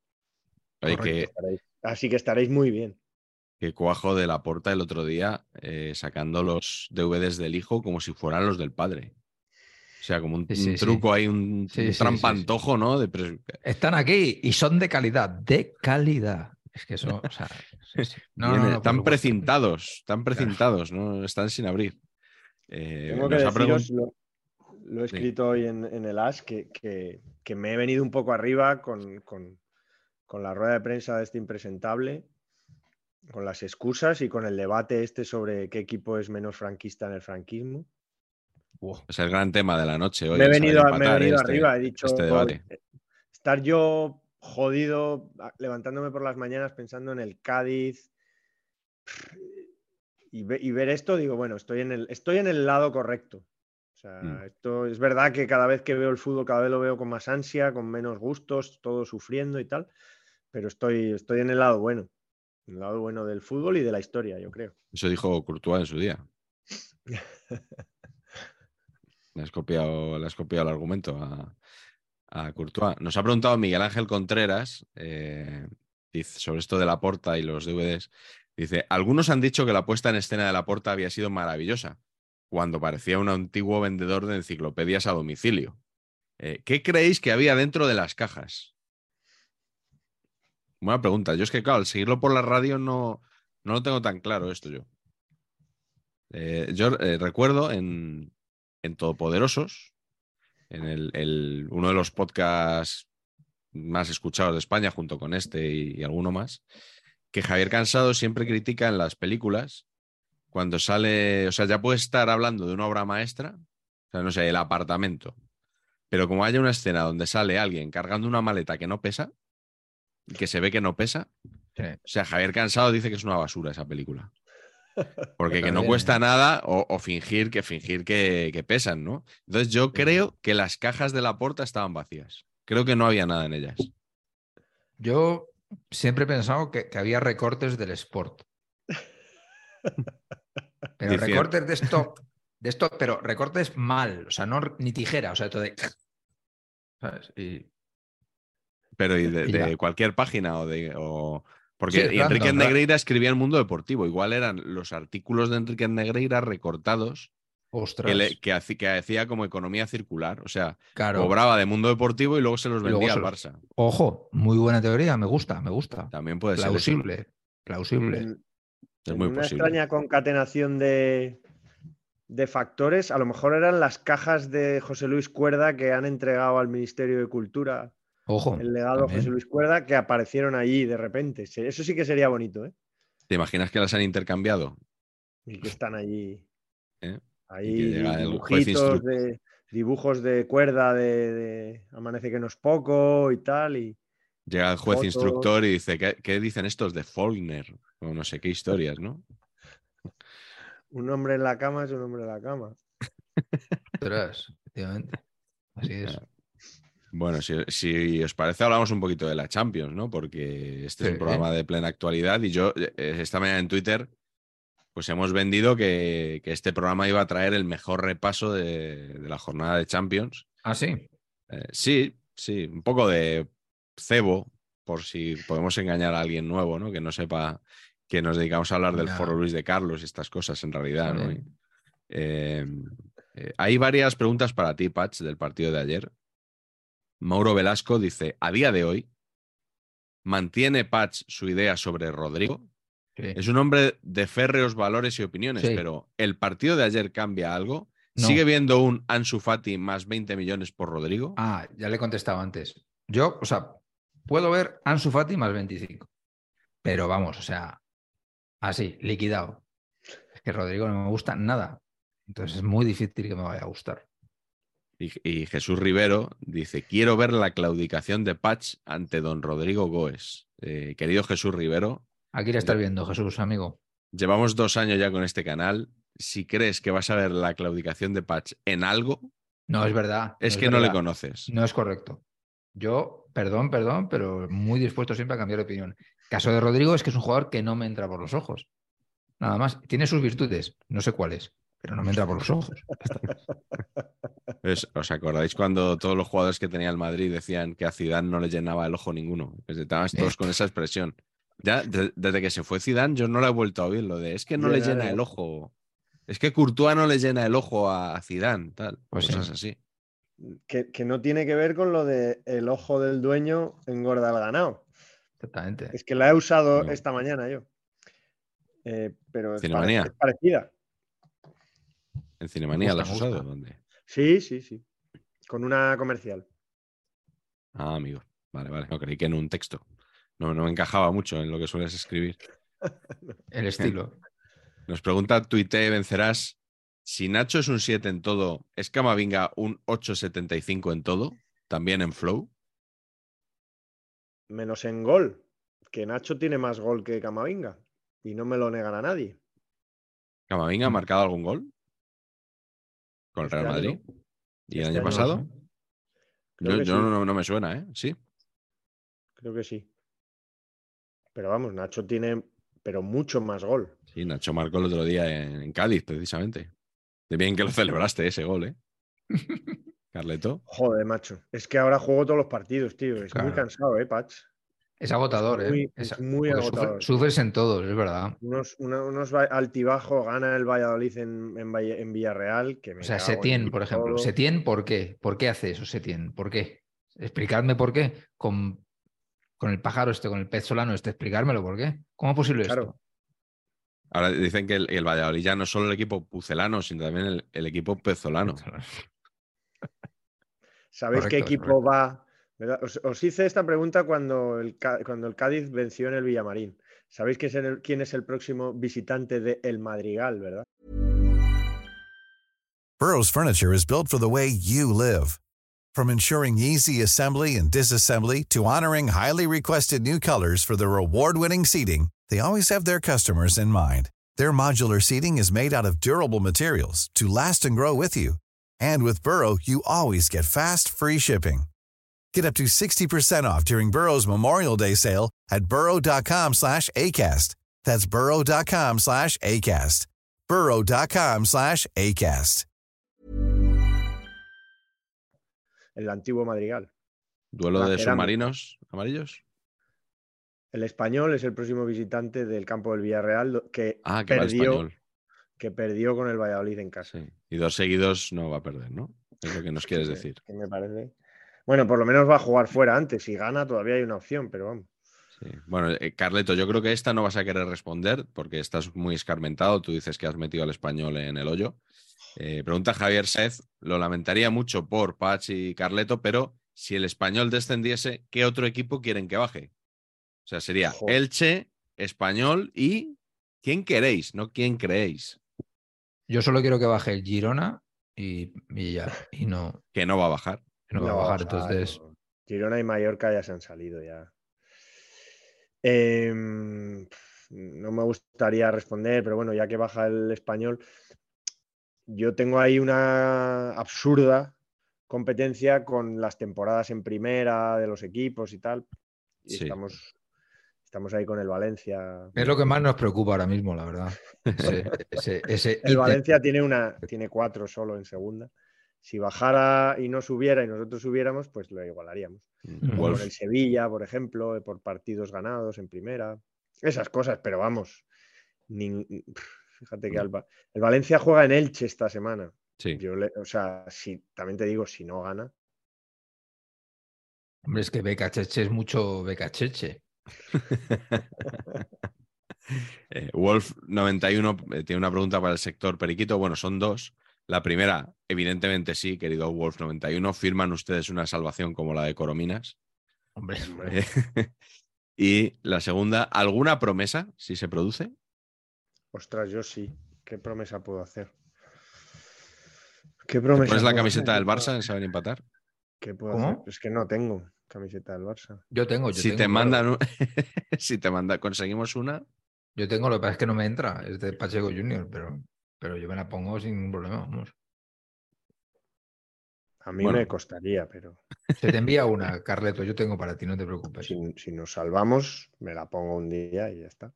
Speaker 2: Que,
Speaker 3: Así que estaréis muy bien.
Speaker 2: que cuajo de la porta el otro día eh, sacando los DVDs del hijo como si fueran los del padre. O sea, como un,
Speaker 1: Sí, sí,
Speaker 2: un
Speaker 1: sí.
Speaker 2: truco ahí, un,
Speaker 1: Sí,
Speaker 2: un
Speaker 1: sí, sí,
Speaker 2: trampantojo, ¿no? De pres-
Speaker 1: Están aquí y son de calidad, de calidad. Es que eso, o sea, sí, sí. No, no,
Speaker 2: Viene-
Speaker 1: no, por
Speaker 2: están precintados, están precintados, ¿no? Están sin abrir. Eh,
Speaker 3: Tengo que deciros, lo, lo he
Speaker 2: Sí.
Speaker 3: escrito hoy en, en el AS, que, que- que me he venido un poco arriba con, con- con la rueda de prensa de este impresentable, con las excusas y con el debate este sobre qué equipo es menos franquista en el franquismo.
Speaker 2: Es el gran tema de la noche hoy.
Speaker 3: me he venido, me he venido
Speaker 2: este-
Speaker 3: arriba, he dicho,
Speaker 2: este debate.
Speaker 3: estar yo jodido, a- levantándome por las mañanas pensando en el Cádiz y, ve- y ver esto, digo, bueno, estoy en el, estoy en el lado correcto. O sea,
Speaker 2: Mm.
Speaker 3: esto es verdad que cada vez que veo el fútbol, cada vez lo veo con más ansia, con menos gustos, todo sufriendo y tal, pero estoy, estoy en el lado bueno, en el lado bueno del fútbol y de la historia, yo creo.
Speaker 2: Eso dijo Courtois en su día. Le has copiado, el argumento a, a Courtois. Nos ha preguntado Miguel Ángel Contreras eh, sobre esto de la porta y los DVDs. Dice, algunos han dicho que la puesta en escena de la porta había sido maravillosa, cuando parecía un antiguo vendedor de enciclopedias a domicilio. Eh, ¿Qué creéis que había dentro de las cajas? Buena pregunta. Yo es que, claro, al seguirlo por la radio no, no lo tengo tan claro esto yo. Eh, yo recuerdo en, en Todopoderosos, en el, el- uno de los podcasts más escuchados de España, junto con este y, y alguno más, que Javier Cansado siempre critica en las películas cuando sale, o sea, ya puede estar hablando de una obra maestra, o sea, no sé, el apartamento, pero como haya una escena donde sale alguien cargando una maleta que no pesa, que se ve que no pesa,
Speaker 1: Sí.
Speaker 2: o sea, Javier Cansado dice que es una basura esa película. Porque que no cuesta nada o, o fingir que fingir que, que pesan, ¿no? Entonces yo creo que las cajas de la porta estaban vacías. Creo que no había nada en ellas.
Speaker 1: Yo siempre he pensado que, que había recortes del sport. Pero
Speaker 2: Diciendo-
Speaker 1: recortes de esto, de esto, pero recortes mal, o sea, no ni tijera, o sea, todo de. ¿Sabes? Y
Speaker 2: Pero y de,
Speaker 1: Y ya.
Speaker 2: de cualquier página o de. o- Porque
Speaker 1: Sí,
Speaker 2: Enrique
Speaker 1: random,
Speaker 2: Negreira escribía en Mundo Deportivo. Igual eran los artículos de Enrique Negreira recortados
Speaker 1: ostras,
Speaker 2: que, le- que, hacía como economía circular. O sea,
Speaker 1: claro.
Speaker 2: cobraba de Mundo Deportivo y luego se los vendía al
Speaker 1: los-
Speaker 2: Barça.
Speaker 1: Ojo, muy buena teoría, me gusta, me gusta.
Speaker 2: También puede ser.
Speaker 1: Plausible, plausible.
Speaker 3: En-
Speaker 2: Es muy
Speaker 3: una
Speaker 2: posible.
Speaker 3: extraña concatenación de, de factores, a lo mejor eran las cajas de José Luis Cuerda que han entregado al Ministerio de Cultura
Speaker 1: Ojo.
Speaker 3: el legado
Speaker 1: también.
Speaker 3: José Luis Cuerda que aparecieron allí de repente. Eso sí que sería bonito, ¿eh?
Speaker 2: ¿Te imaginas que las han intercambiado?
Speaker 3: Y que están allí.
Speaker 2: ¿Eh?
Speaker 3: Ahí dibujitos de, dibujos de cuerda de, de Amanece que no es poco y tal. Y
Speaker 2: Llega el juez
Speaker 3: Fotos.
Speaker 2: instructor y dice, ¿qué, qué dicen estos de Faulkner? O no sé qué historias, ¿no?
Speaker 3: un hombre en la cama es un hombre en la cama.
Speaker 1: Efectivamente. Así es.
Speaker 2: Claro. Bueno, si, si os parece, hablamos un poquito de la Champions, ¿no? Porque este es un programa de plena actualidad y yo eh, esta mañana en Twitter, pues hemos vendido que, que este programa iba a traer el mejor repaso de, de la jornada de Champions.
Speaker 1: Ah, sí.
Speaker 2: Eh, sí, sí, un poco de cebo, por si podemos engañar a alguien nuevo, ¿no? Que no sepa que nos dedicamos a hablar del foro Luis de Carlos y estas cosas en realidad. Eh, eh, hay varias preguntas para ti, Patch, del partido de ayer. Mauro Velasco dice: A día de hoy, ¿mantiene Patch su idea sobre Rodrigo?
Speaker 1: sí.
Speaker 2: Es un hombre de férreos valores y opiniones,
Speaker 1: Sí.
Speaker 2: pero ¿el partido de ayer cambia algo?
Speaker 1: No.
Speaker 2: ¿Sigue viendo un Ansu Fati más 20 millones por Rodrigo?
Speaker 1: Ah, ya le he contestado antes. Yo, o sea, puedo ver Ansu Fati más 25. Pero vamos, o sea, así, liquidado. Es que Rodrigo no me gusta nada. Entonces es muy difícil que me vaya a gustar.
Speaker 2: Y, y Jesús Rivero dice: Quiero ver la claudicación de Patch ante don Rodrigo Goes. Eh, querido Jesús Rivero,
Speaker 1: Aquí le estás viendo, Jesús, amigo.
Speaker 2: llevamos dos años ya con este canal. Si crees que vas a ver la claudicación de Patch en algo,
Speaker 1: No, es verdad.
Speaker 2: es que no le conoces.
Speaker 1: No es correcto. Yo, perdón, perdón, pero muy dispuesto siempre a cambiar de opinión. Caso de Rodrigo es que es un jugador que no me entra por los ojos. Nada más. Tiene sus virtudes, no sé cuáles, pero no me entra por los ojos.
Speaker 2: Es- ¿Os acordáis cuando todos los jugadores que tenía el Madrid decían que a Zidane no le llenaba el ojo ninguno? Estábamos todos con esa expresión. Ya de- desde que se fue Zidane yo no lo he vuelto a oír lo de es que no le llena
Speaker 3: el
Speaker 2: el ojo. Es que Courtois no le llena el ojo a, Zidane, tal.
Speaker 1: Pues
Speaker 2: cosas
Speaker 1: sí.
Speaker 2: así.
Speaker 3: Que, que no tiene que ver con lo de el ojo del dueño engorda al ganado.
Speaker 1: Exactamente.
Speaker 3: Es que la he usado
Speaker 2: No.
Speaker 3: esta mañana yo. Eh, pero es, pare- es parecida.
Speaker 2: En Cinemanía lo has usado. ¿Dónde?
Speaker 3: Sí, sí, sí. Con una comercial.
Speaker 2: Ah, amigo. Vale, vale. No creí que en un texto. No, no me encajaba mucho en lo que sueles escribir.
Speaker 1: El estilo.
Speaker 2: Nos pregunta Tuite Vencerás. Si Nacho es un 7 en todo, ¿es Camavinga un 8,75 en todo? ¿También en flow?
Speaker 3: Menos en gol, que Nacho tiene más gol que Camavinga y no me lo negan a nadie.
Speaker 2: ¿Camavinga ha marcado algún gol? ¿Con el
Speaker 3: Este
Speaker 2: Real Madrid?
Speaker 3: no.
Speaker 2: ¿Y el
Speaker 3: Este
Speaker 2: año
Speaker 3: año no
Speaker 2: pasado?
Speaker 3: Creo
Speaker 2: Yo,
Speaker 3: que
Speaker 2: yo
Speaker 3: sí.
Speaker 2: no, no me suena, ¿eh? Sí.
Speaker 3: Creo que sí. Pero vamos, Nacho tiene, pero mucho más gol.
Speaker 2: Sí, Nacho marcó el otro día en, en Cádiz, precisamente. De bien que lo celebraste ese gol, ¿eh? Carleto.
Speaker 3: Joder, macho. Es que ahora juego todos los partidos, tío. Es muy cansado, ¿eh, Patch?
Speaker 1: Es agotador,
Speaker 3: Es
Speaker 1: ¿eh?
Speaker 3: muy-
Speaker 1: Es-
Speaker 3: es muy agotador.
Speaker 1: sufres en todos, es verdad.
Speaker 3: Unos, unos altibajos, gana el Valladolid en, en, Valle- en Villarreal. Que me
Speaker 1: O sea, Setién, por ejemplo.
Speaker 3: todo.
Speaker 1: Setién, ¿por qué? ¿Por qué hace eso Setién? ¿Por qué? Explicadme por qué. Con, con el pájaro este, con el pez solano este, explicármelo por qué. ¿Cómo es posible
Speaker 3: Claro.
Speaker 1: esto?
Speaker 2: Ahora dicen que el, el Valladolid ya no es solo el equipo pucelano, sino también el, el equipo pezolano.
Speaker 3: ¿Sabéis qué
Speaker 1: Correcto,
Speaker 3: equipo va? Os, os hice esta pregunta cuando el, cuando el Cádiz venció en el Villamarín. ¿Sabéis quién es el, quién es el próximo visitante de El Madrigal, verdad?
Speaker 4: Burrow's furniture is built for the way you live. From ensuring easy assembly and disassembly to honoring highly requested new colors for their award-winning seating, they always have their customers in mind. Their modular seating is made out of durable materials to last and grow with you. And with Burrow, you always get fast, free shipping. Get up to 60% off during Burrow's Memorial Day sale at burrow.com slash ACAST. That's burrow.com slash ACAST. burrow.com slash ACAST.
Speaker 3: El antiguo Madrigal.
Speaker 2: Duelo de submarinos amarillos.
Speaker 3: El español es el próximo visitante del campo del Villarreal que,
Speaker 2: Ah, que va el
Speaker 3: perdió,
Speaker 2: español.
Speaker 3: que perdió con el Valladolid en casa.
Speaker 2: Sí. Y dos seguidos no va a perder, ¿no? Es lo que nos quieres decir.
Speaker 3: que me parece. Bueno, por lo menos va a jugar fuera antes. Si gana, todavía hay una opción, pero vamos.
Speaker 2: Sí. Bueno, eh, Carleto, yo creo que esta no vas a querer responder porque estás muy escarmentado. Tú dices que has metido al español en el hoyo. Eh, pregunta Javier Saez, lo lamentaría mucho por Patch y Carleto, pero si el español descendiese, ¿qué otro equipo quieren que baje? O sea, sería. Elche, español y ¿quién queréis? No quién creéis.
Speaker 1: Yo solo quiero que baje el Girona y, y ya. Y no,
Speaker 2: Que no va a bajar.
Speaker 1: No va a bajar. Entonces,
Speaker 3: no. Girona y Mallorca ya se han salido ya. Em, no me gustaría responder, pero bueno, ya que baja el español, yo tengo ahí una absurda competencia con las temporadas en primera de los equipos y tal. Y
Speaker 2: Sí.
Speaker 3: estamos, estamos ahí con el Valencia.
Speaker 1: es lo que más nos preocupa ahora mismo, la verdad. Ese, ese- ese
Speaker 3: El. Valencia tiene una, tiene cuatro solo en segunda. Si bajara y no subiera y nosotros subiéramos, pues lo igualaríamos.
Speaker 1: Mm.
Speaker 3: Por el Sevilla, por ejemplo, eh, por partidos ganados en primera. Esas cosas, pero vamos. Fíjate que Alba. El Valencia juega en Elche esta semana.
Speaker 2: sí.
Speaker 3: Yo le- o sea, si, también te digo, si no gana,
Speaker 1: Hombre, es que Becacheche es mucho Becacheche.
Speaker 2: Eh, Wolf91 eh, tiene una pregunta para el sector periquito. Bueno, son dos. La primera, evidentemente sí, querido Wolf91. ¿Firman ustedes una salvación como la de Corominas?
Speaker 1: Hombre,
Speaker 2: Eh, y la segunda, ¿alguna promesa si se produce?
Speaker 3: ostras, yo sí. ¿Qué promesa puedo hacer? ¿Qué
Speaker 2: ¿Te
Speaker 3: promesa?
Speaker 2: ¿Pones la camiseta
Speaker 3: hacer?
Speaker 2: del Barça en saber empatar?
Speaker 3: ¿Qué puedo
Speaker 1: ¿Cómo?
Speaker 3: hacer? Es que no tengo camiseta del Barça.
Speaker 1: yo tengo. Yo
Speaker 2: Si
Speaker 1: tengo,
Speaker 2: te
Speaker 1: claro.
Speaker 2: mandan, un- si te manda, conseguimos una,
Speaker 1: Yo tengo, lo que pasa es que no me entra. Es de Pacheco Junior, pero, pero yo me la pongo sin ningún problema. Vamos.
Speaker 3: A mí
Speaker 2: Bueno.
Speaker 3: me costaría, pero
Speaker 1: Se te envía una, Carleto. Yo tengo para ti, no te preocupes.
Speaker 3: si, si nos salvamos, me la pongo un día y ya está.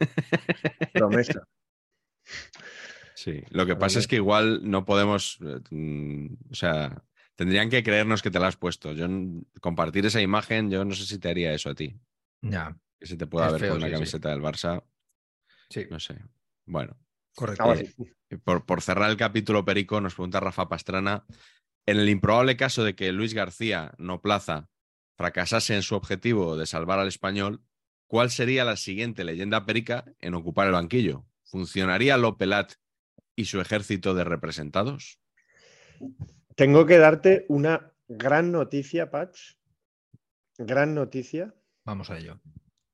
Speaker 3: Promesa.
Speaker 2: Sí, lo que pasa es que igual no podemos, eh, mm, o sea, tendrían que creernos que te la has puesto. Yo compartir esa imagen, yo no sé si te haría eso a ti,
Speaker 1: Ya,
Speaker 2: que se te pueda
Speaker 1: Es
Speaker 2: ver
Speaker 1: feo,
Speaker 2: con la
Speaker 1: sí, sí.
Speaker 2: camiseta del Barça,
Speaker 1: sí,
Speaker 2: no sé. Bueno,
Speaker 1: correcto.
Speaker 2: Eh, y por, por cerrar el capítulo Perico, nos pregunta Rafa Pastrana, en el improbable caso de que Luis García no plaza fracasase en su objetivo de salvar al español, ¿cuál sería la siguiente leyenda perica en ocupar el banquillo? ¿Funcionaría Lopelat y su ejército de representados?
Speaker 3: Tengo que darte una gran noticia, Patch. Gran noticia.
Speaker 1: Vamos a ello.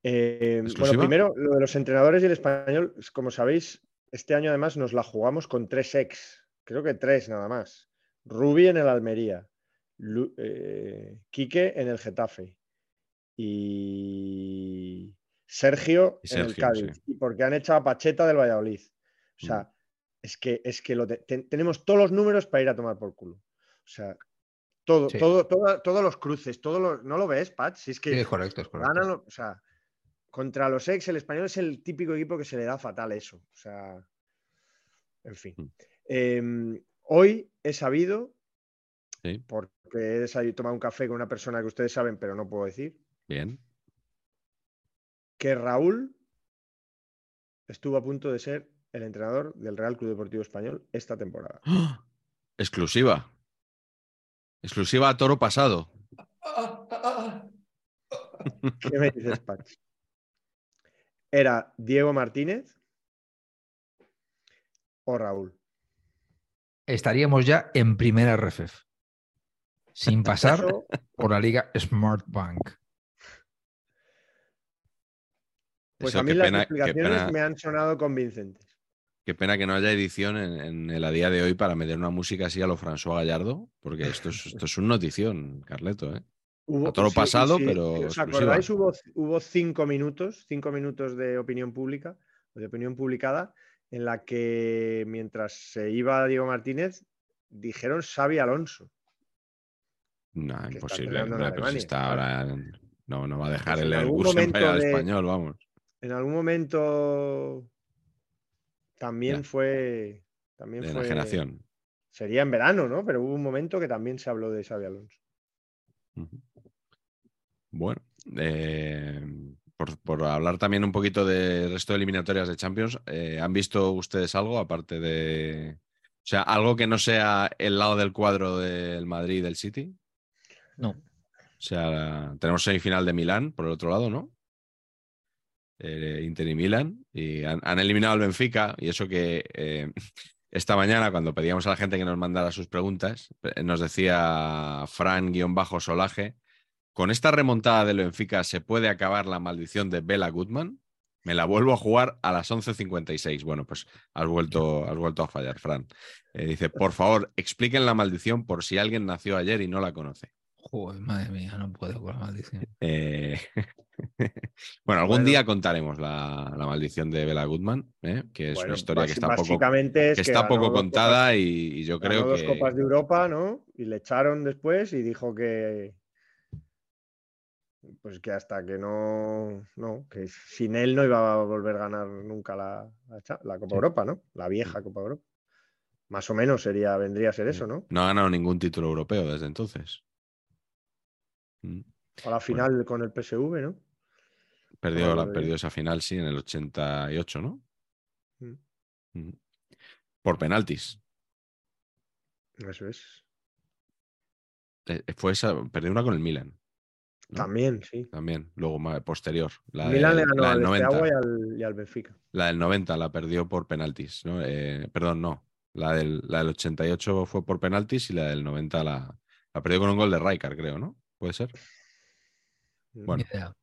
Speaker 3: Eh, bueno, primero, lo de los entrenadores y el español, como sabéis, este año además nos la jugamos con tres ex, creo que tres nada más. Rubi en el Almería, Lu- eh, Quique en el Getafe y Sergio,
Speaker 2: Y
Speaker 3: en el Cádiz.
Speaker 2: sí.
Speaker 3: Y porque han echado a Pacheta del Valladolid. O sea,
Speaker 2: Mm.
Speaker 3: es que, es que lo te- ten- tenemos todos los números para ir a tomar por culo. O sea, todo,
Speaker 1: Sí.
Speaker 3: todo, todo- todos los cruces, todos los, ¿no lo ves, Pat? Si es que
Speaker 1: Sí, es correcto, es correcto.
Speaker 3: ganan, o sea, contra los ex, el español es el típico equipo que se le da fatal eso. O sea, en fin.
Speaker 2: Mm.
Speaker 3: Em, hoy he sabido,
Speaker 2: Sí.
Speaker 3: porque he tomado un café con una persona que ustedes saben, pero no puedo decir,
Speaker 2: Bien.
Speaker 3: que Raúl estuvo a punto de ser el entrenador del Real Club Deportivo Español esta temporada.
Speaker 2: ¡Ah! Exclusiva. Exclusiva a toro pasado.
Speaker 3: ¿Qué me dices, Patch? ¿Era Diego Martínez o Raúl?
Speaker 1: Estaríamos ya en primera RFF. Sin pasar
Speaker 3: Eso-
Speaker 1: por la liga Smart Bank.
Speaker 3: Pues
Speaker 2: Eso,
Speaker 3: a mí las
Speaker 2: pena-
Speaker 3: explicaciones
Speaker 2: pena-
Speaker 3: me han sonado convincentes.
Speaker 2: Qué pena que no haya edición en, en el a día de hoy para meter una música así a lo François Gallardo, porque esto es, esto es un notición, Carleto. ¿eh?
Speaker 3: Hubo-
Speaker 2: A toro pasado, pero
Speaker 3: ¿Os acordáis? Hubo, hubo cinco minutos, cinco minutos de opinión pública, o de opinión publicada, en la que mientras se iba Diego Martínez, dijeron Xavi Alonso.
Speaker 2: No, imposible. pero si
Speaker 3: Alemania,
Speaker 2: está
Speaker 3: claro.
Speaker 2: ahora. No, no va a dejar
Speaker 3: Pues
Speaker 2: el
Speaker 3: algún
Speaker 2: curso en
Speaker 3: de-
Speaker 2: español, vamos.
Speaker 3: En algún momento también
Speaker 2: Ya.
Speaker 3: fue. También
Speaker 2: De
Speaker 3: fue.
Speaker 2: enajenación.
Speaker 3: Sería en verano, ¿no? Pero hubo un momento que también se habló de Xavi Alonso.
Speaker 2: Ujú. Bueno, eh, por, por hablar también un poquito del resto de eliminatorias de Champions, eh, ¿han visto ustedes algo aparte de... O sea, algo que no sea el lado del cuadro del Madrid y del City?
Speaker 1: No.
Speaker 2: O sea, tenemos semifinal de Milán por el otro lado, ¿no? Eh, Inter y Milán. Y han, han eliminado al Benfica. Y eso que eh, esta mañana, cuando pedíamos a la gente que nos mandara sus preguntas, nos decía Fran-Solaje, con esta remontada del Benfica se puede acabar la maldición de Bela Goodman. Me la vuelvo a jugar a las 11.56. Bueno, pues has vuelto, has vuelto a fallar, Fran. Eh, dice, por favor, expliquen la maldición por si alguien nació ayer y no la conoce.
Speaker 1: Joder, madre mía, no puedo con la maldición.
Speaker 2: Eh, bueno, algún
Speaker 3: Bueno.
Speaker 2: día contaremos la, la maldición de Bela Goodman, ¿eh? que es
Speaker 3: Bueno,
Speaker 2: una historia que está poco,
Speaker 3: es
Speaker 2: que
Speaker 3: que
Speaker 2: está poco
Speaker 3: dos
Speaker 2: contada
Speaker 3: copas-
Speaker 2: y, y yo creo
Speaker 3: dos
Speaker 2: que
Speaker 3: copas de Europa, ¿no? Y le echaron después y dijo que. Pues que hasta que no. No, que sin él no iba a volver a ganar nunca la, la Copa
Speaker 2: Sí.
Speaker 3: Europa, ¿no? La vieja Copa Europa. Más o menos sería, vendría a ser eso, ¿no?
Speaker 2: no ha ganado ningún título europeo desde entonces. Mm.
Speaker 3: O la final con el PSV, ¿no?
Speaker 2: Perdió, la, perdió esa final, sí, en el 88, ¿no?
Speaker 3: Mm.
Speaker 2: Mm. Por penaltis.
Speaker 3: Eso es.
Speaker 2: Eh, Fue esa, perdió una con el Milan. ¿No?
Speaker 3: También, sí.
Speaker 2: También, luego posterior. La,
Speaker 3: Milan le
Speaker 2: del-
Speaker 3: ganó
Speaker 2: la
Speaker 3: al
Speaker 2: del 90.
Speaker 3: Esteagua y al, y al Benfica.
Speaker 2: La del 90 la perdió por penaltis, ¿no? Eh, perdón, no. La del, la del 88 fue por penaltis y la del 90 la, la perdió con un gol de Rijkaard, creo, ¿no? ¿Puede ser? Bueno.
Speaker 1: Ni idea.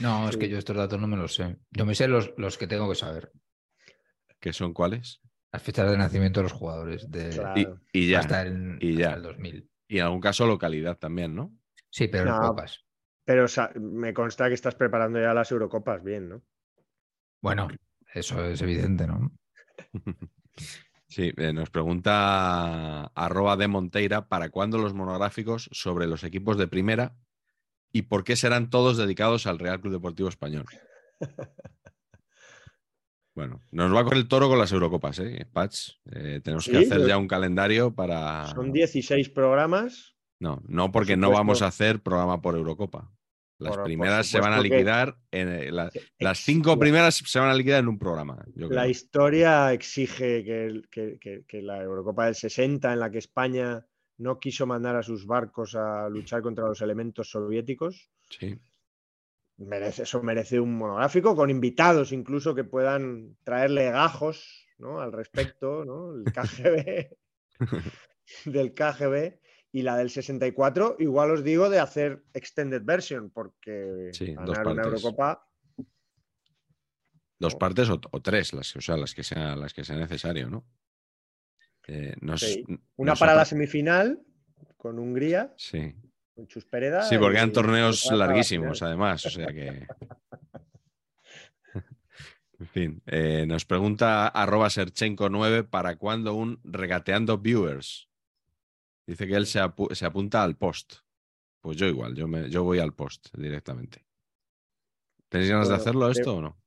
Speaker 1: No, es que yo estos datos no me los sé. Yo me sé los, los que tengo que saber.
Speaker 2: ¿Qué son cuáles?
Speaker 1: Las fechas de nacimiento de los jugadores. De,
Speaker 3: Claro.
Speaker 2: Y, y ya.
Speaker 1: hasta, el,
Speaker 2: y
Speaker 1: hasta
Speaker 2: ya.
Speaker 1: el 2000.
Speaker 2: Y en algún caso localidad también, ¿no?
Speaker 1: Sí, pero
Speaker 3: No.
Speaker 1: pocas.
Speaker 3: Pero me consta que estás preparando ya las Eurocopas bien, ¿no?
Speaker 1: Bueno, eso es evidente, ¿no?
Speaker 2: Sí, eh, nos pregunta arroba de Monteira, ¿para cuándo los monográficos sobre los equipos de primera y por qué serán todos dedicados al Real Club Deportivo Español? Bueno, nos va a correr el toro con las Eurocopas, ¿eh? Patch, eh, tenemos que
Speaker 3: Sí,
Speaker 2: hacer ya un calendario para...
Speaker 3: Son 16 programas.
Speaker 2: No, no porque no vamos a hacer programa por Eurocopa. Las
Speaker 3: Por- por
Speaker 2: primeras se van a
Speaker 3: que-
Speaker 2: liquidar, en, eh, la- las cinco primeras se van a liquidar en un programa. yo
Speaker 3: La
Speaker 2: creo.
Speaker 3: historia exige que, la Eurocopa del 60, en la que España no quiso mandar a sus barcos a luchar contra los elementos soviéticos,
Speaker 2: Sí.
Speaker 3: merece, eso merece un monográfico con invitados incluso que puedan traer legajos ¿no? al respecto, ¿no? el KGB, del KGB. Y la del 64, igual os digo de hacer extended version, porque
Speaker 2: Sí,
Speaker 3: ganar una. Eurocopa,
Speaker 2: Dos partes o, o tres, las, o sea, las que sea, las que sea necesario, ¿no? Eh, nos-
Speaker 3: Sí. una para
Speaker 2: ha
Speaker 3: la semifinal con Hungría,
Speaker 2: Sí.
Speaker 3: con Chus Pereda.
Speaker 2: Sí, porque eran torneos larguísimos, además. O sea que. en fin. eh, nos pregunta arroba Serchenko9 para cuándo un regateando viewers. Dice que él se, apu- se apunta al post. Pues yo igual, yo, me, yo voy al post directamente. ¿Tenéis ganas de hacerlo
Speaker 3: de-
Speaker 2: esto o no?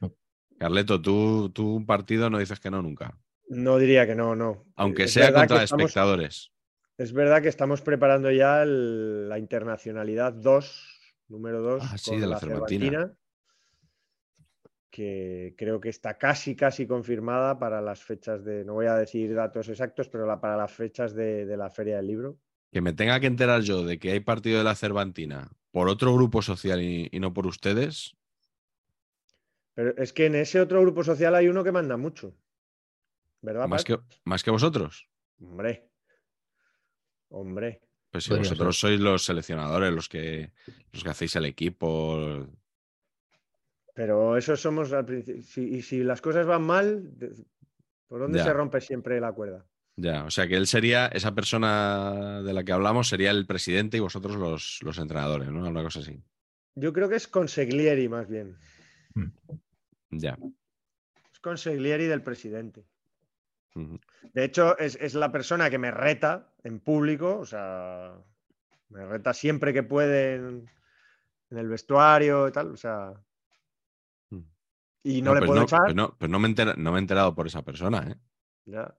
Speaker 1: No.
Speaker 2: Carleto, tú, tú un partido no dices que no nunca.
Speaker 3: No diría que no, no.
Speaker 2: Aunque
Speaker 3: Es
Speaker 2: sea contra
Speaker 3: estamos-
Speaker 2: espectadores.
Speaker 3: Es verdad que estamos preparando ya el- la internacionalidad 2, número 2,
Speaker 2: Ah, sí, de la
Speaker 3: la
Speaker 2: Cervantina.
Speaker 3: Cervantina, que creo que está casi, casi confirmada para las fechas de, no voy a decir datos exactos, pero la- para las fechas de, de la Feria del Libro.
Speaker 2: Que me tenga que enterar yo de que hay partido de la Cervantina por otro grupo social y, y no por ustedes,
Speaker 3: Pero es que en ese otro grupo social hay uno que manda mucho. ¿Verdad?
Speaker 2: más
Speaker 3: Pat?
Speaker 2: que, más que vosotros.
Speaker 3: Hombre. Hombre.
Speaker 2: Pues si
Speaker 1: Podría
Speaker 2: vosotros sois los seleccionadores, los que, los que hacéis el equipo.
Speaker 3: Pero eso somos al principio. Si, y si las cosas van mal, ¿por dónde
Speaker 2: Ya.
Speaker 3: se rompe siempre la cuerda?
Speaker 2: Ya, o sea que él sería, esa persona de la que hablamos sería el presidente y vosotros los, los entrenadores, ¿no? Una cosa así.
Speaker 3: Yo creo que es Consiglieri más bien.
Speaker 2: Ya.
Speaker 3: Es Consiglieri del presidente. De hecho, es, es la persona que me reta en público, o sea, me reta siempre que puede en, en el vestuario y tal, o sea. Y no, le
Speaker 2: pues
Speaker 3: puedo
Speaker 2: no,
Speaker 3: echar.
Speaker 2: pues no, pues no me, no me he enterado por esa persona, ¿eh?
Speaker 3: ya.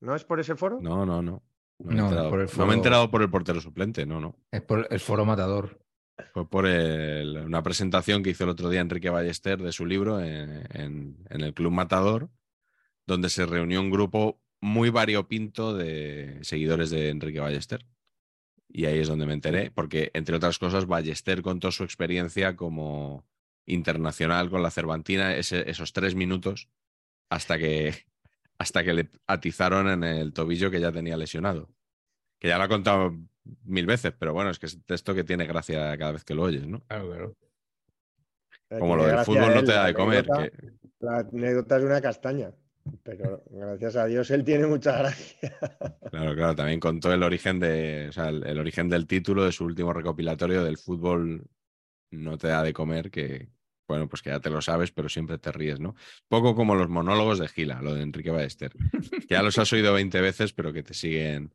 Speaker 3: ¿No es por ese foro?
Speaker 2: No, no, no. No me, he
Speaker 1: No,
Speaker 2: enterado,
Speaker 1: por el
Speaker 2: no me he
Speaker 1: foro-
Speaker 2: enterado por el portero suplente, no, no.
Speaker 1: Es por el foro matador.
Speaker 2: Fue por el- una presentación que hizo el otro día Enrique Ballester de su libro en, en- en el Club Matador, donde se reunió un grupo muy variopinto de seguidores de Enrique Ballester. Y ahí es donde me enteré, porque entre otras cosas, Ballester contó su experiencia como internacional con la Cervantina, ese- esos tres minutos, hasta que, hasta que le atizaron en el tobillo que ya tenía lesionado. Que ya lo ha contado mil veces, pero bueno, es que es texto que tiene gracia cada vez que lo oyes, ¿no?
Speaker 1: Claro, claro.
Speaker 2: Como lo del fútbol no te da de comer.
Speaker 3: anécdota-
Speaker 2: que-
Speaker 3: La anécdota es una castaña, pero gracias a Dios él tiene mucha gracia.
Speaker 2: claro, claro, también contó el origen de, o sea, el, el origen del título de su último recopilatorio del fútbol no te da de comer, que bueno, pues que ya te lo sabes, pero siempre te ríes, ¿no? Poco como los monólogos de Gila, lo de Enrique Ballester, que ya los has oído 20 veces, pero que te siguen,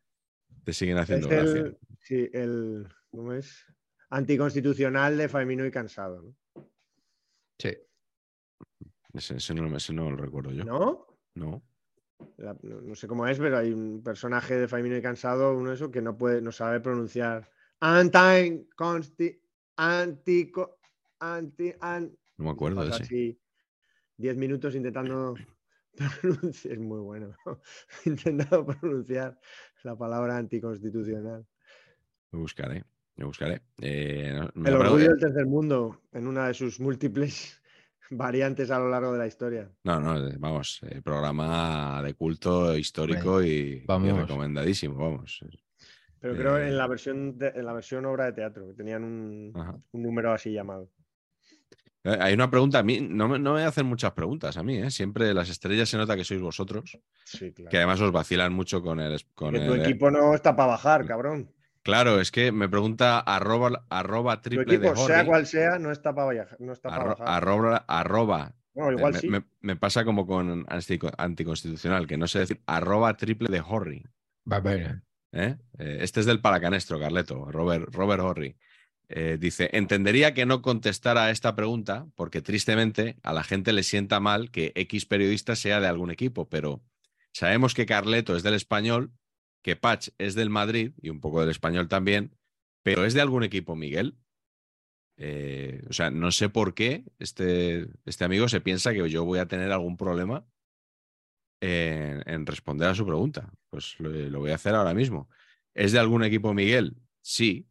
Speaker 2: te siguen haciendo
Speaker 3: Es
Speaker 2: gracia.
Speaker 3: el, sí, el ¿cómo es? Anticonstitucional de Faimino y Cansado, ¿no?
Speaker 1: Sí.
Speaker 2: Ese, ese no, ese no lo recuerdo yo.
Speaker 3: ¿No?
Speaker 2: No.
Speaker 3: La- no, no sé cómo es, pero hay un personaje de Faimino y Cansado, uno de esos, que no puede, no sabe pronunciar anti consti anti anti an-
Speaker 2: No me acuerdo de ese.
Speaker 3: así 10 minutos intentando pronunciar, es muy bueno, intentando pronunciar la palabra anticonstitucional.
Speaker 2: Lo buscaré, lo buscaré. Eh, no-
Speaker 3: El
Speaker 2: lo
Speaker 3: orgullo del tercer mundo en una de sus múltiples variantes a lo largo de la historia.
Speaker 2: No, no, eh, vamos, eh, programa de culto histórico y, y
Speaker 1: vamos.
Speaker 2: recomendadísimo, vamos.
Speaker 3: Pero creo
Speaker 2: Eh,
Speaker 3: en la versión de- en la versión obra de teatro, que tenían un, un número así llamado.
Speaker 2: Eh, Hay una pregunta a mí, no me, no me hacen muchas preguntas a mí, ¿eh? siempre las estrellas se nota que sois vosotros,
Speaker 3: Sí, claro.
Speaker 2: que además os vacilan mucho con el... Con
Speaker 3: que tu
Speaker 2: el-
Speaker 3: equipo no está para bajar, cabrón.
Speaker 2: Claro, es que me pregunta arroba, arroba
Speaker 3: Tu
Speaker 2: triple de
Speaker 3: equipo, sea cual sea, no está para bajar. No está para bajar.
Speaker 2: arroba, arroba
Speaker 3: Bueno,
Speaker 2: Me-
Speaker 3: igual
Speaker 2: me,
Speaker 3: sí.
Speaker 2: me- me pasa como con anti- anticonstitucional, que no sé decir arroba triple de Horry.
Speaker 1: Va bien.
Speaker 2: ¿Eh? Eh, Este es del Paracanestro, Carleto, Robert, Robert Horry. Eh, dice, entendería que no contestara a esta pregunta porque tristemente a la gente le sienta mal que X periodista sea de algún equipo, pero sabemos que Carleto es del español, que Patch es del Madrid y un poco del español también, pero ¿es de algún equipo, Miguel? O sea, no sé por qué este, este amigo se piensa que yo voy a tener algún problema en, en responder a su pregunta. Pues lo, lo voy a hacer ahora mismo. ¿Es de algún equipo Miguel? Sí.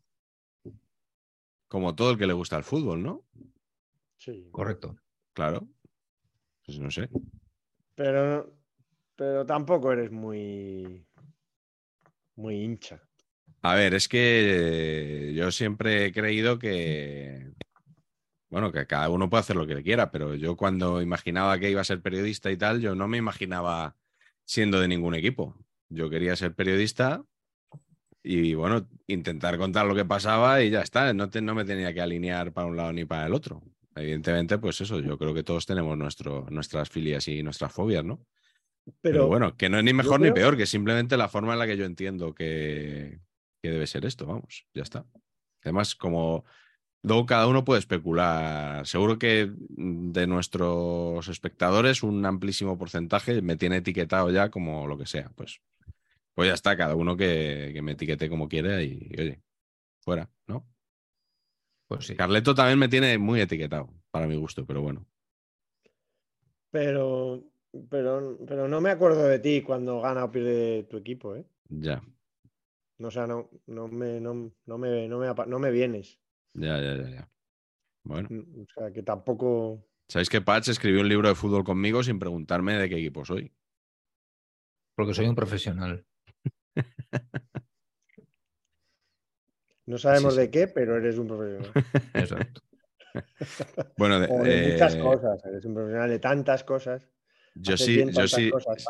Speaker 2: Como todo el que le gusta el fútbol, ¿no?
Speaker 3: Sí.
Speaker 1: Correcto.
Speaker 2: Claro. Pues no sé.
Speaker 3: Pero, pero tampoco eres muy, muy hincha.
Speaker 2: A ver, es que yo siempre he creído que, bueno, que cada uno puede hacer lo que quiera, pero yo cuando imaginaba que iba a ser periodista y tal, yo no me imaginaba siendo de ningún equipo. Yo quería ser periodista y, bueno, intentar contar lo que pasaba y ya está. No, te- no me tenía que alinear para un lado ni para el otro. Evidentemente, pues eso, yo creo que todos tenemos nuestro, nuestras filias y nuestras fobias, ¿no? Pero,
Speaker 3: Pero,
Speaker 2: bueno, que no es ni mejor
Speaker 3: creo-
Speaker 2: ni peor, que es simplemente la forma en la que yo entiendo que, que debe ser esto, vamos, ya está. Además, como luego cada uno puede especular, seguro que mm, de nuestros espectadores un amplísimo porcentaje me tiene etiquetado ya como lo que sea, pues, pues ya está, cada uno que, que me etiquete como quiera y, oye, fuera, ¿no?
Speaker 1: Pues sí.
Speaker 2: Carleto también me tiene muy etiquetado, para mi gusto, pero bueno.
Speaker 3: pero, pero, pero no me acuerdo de ti cuando gana o pierde tu equipo, ¿eh?
Speaker 2: Ya,
Speaker 3: No, o sea, no, no, me, no, no me, no, me, no me vienes.
Speaker 2: Ya, ya, ya, ya. Bueno.
Speaker 3: Mm, O sea, que tampoco.
Speaker 2: ¿Sabéis que Patch escribió un libro de fútbol conmigo sin preguntarme de qué equipo soy?
Speaker 1: Porque soy un profesional.
Speaker 3: No sabemos
Speaker 2: sí.
Speaker 3: de qué, pero eres un profesional.
Speaker 1: Exacto.
Speaker 2: Bueno, de-
Speaker 3: O de muchas
Speaker 2: eh,
Speaker 3: cosas. Eres un profesional de tantas cosas.
Speaker 2: yo sí,
Speaker 3: bien
Speaker 2: yo sí,
Speaker 3: cosas,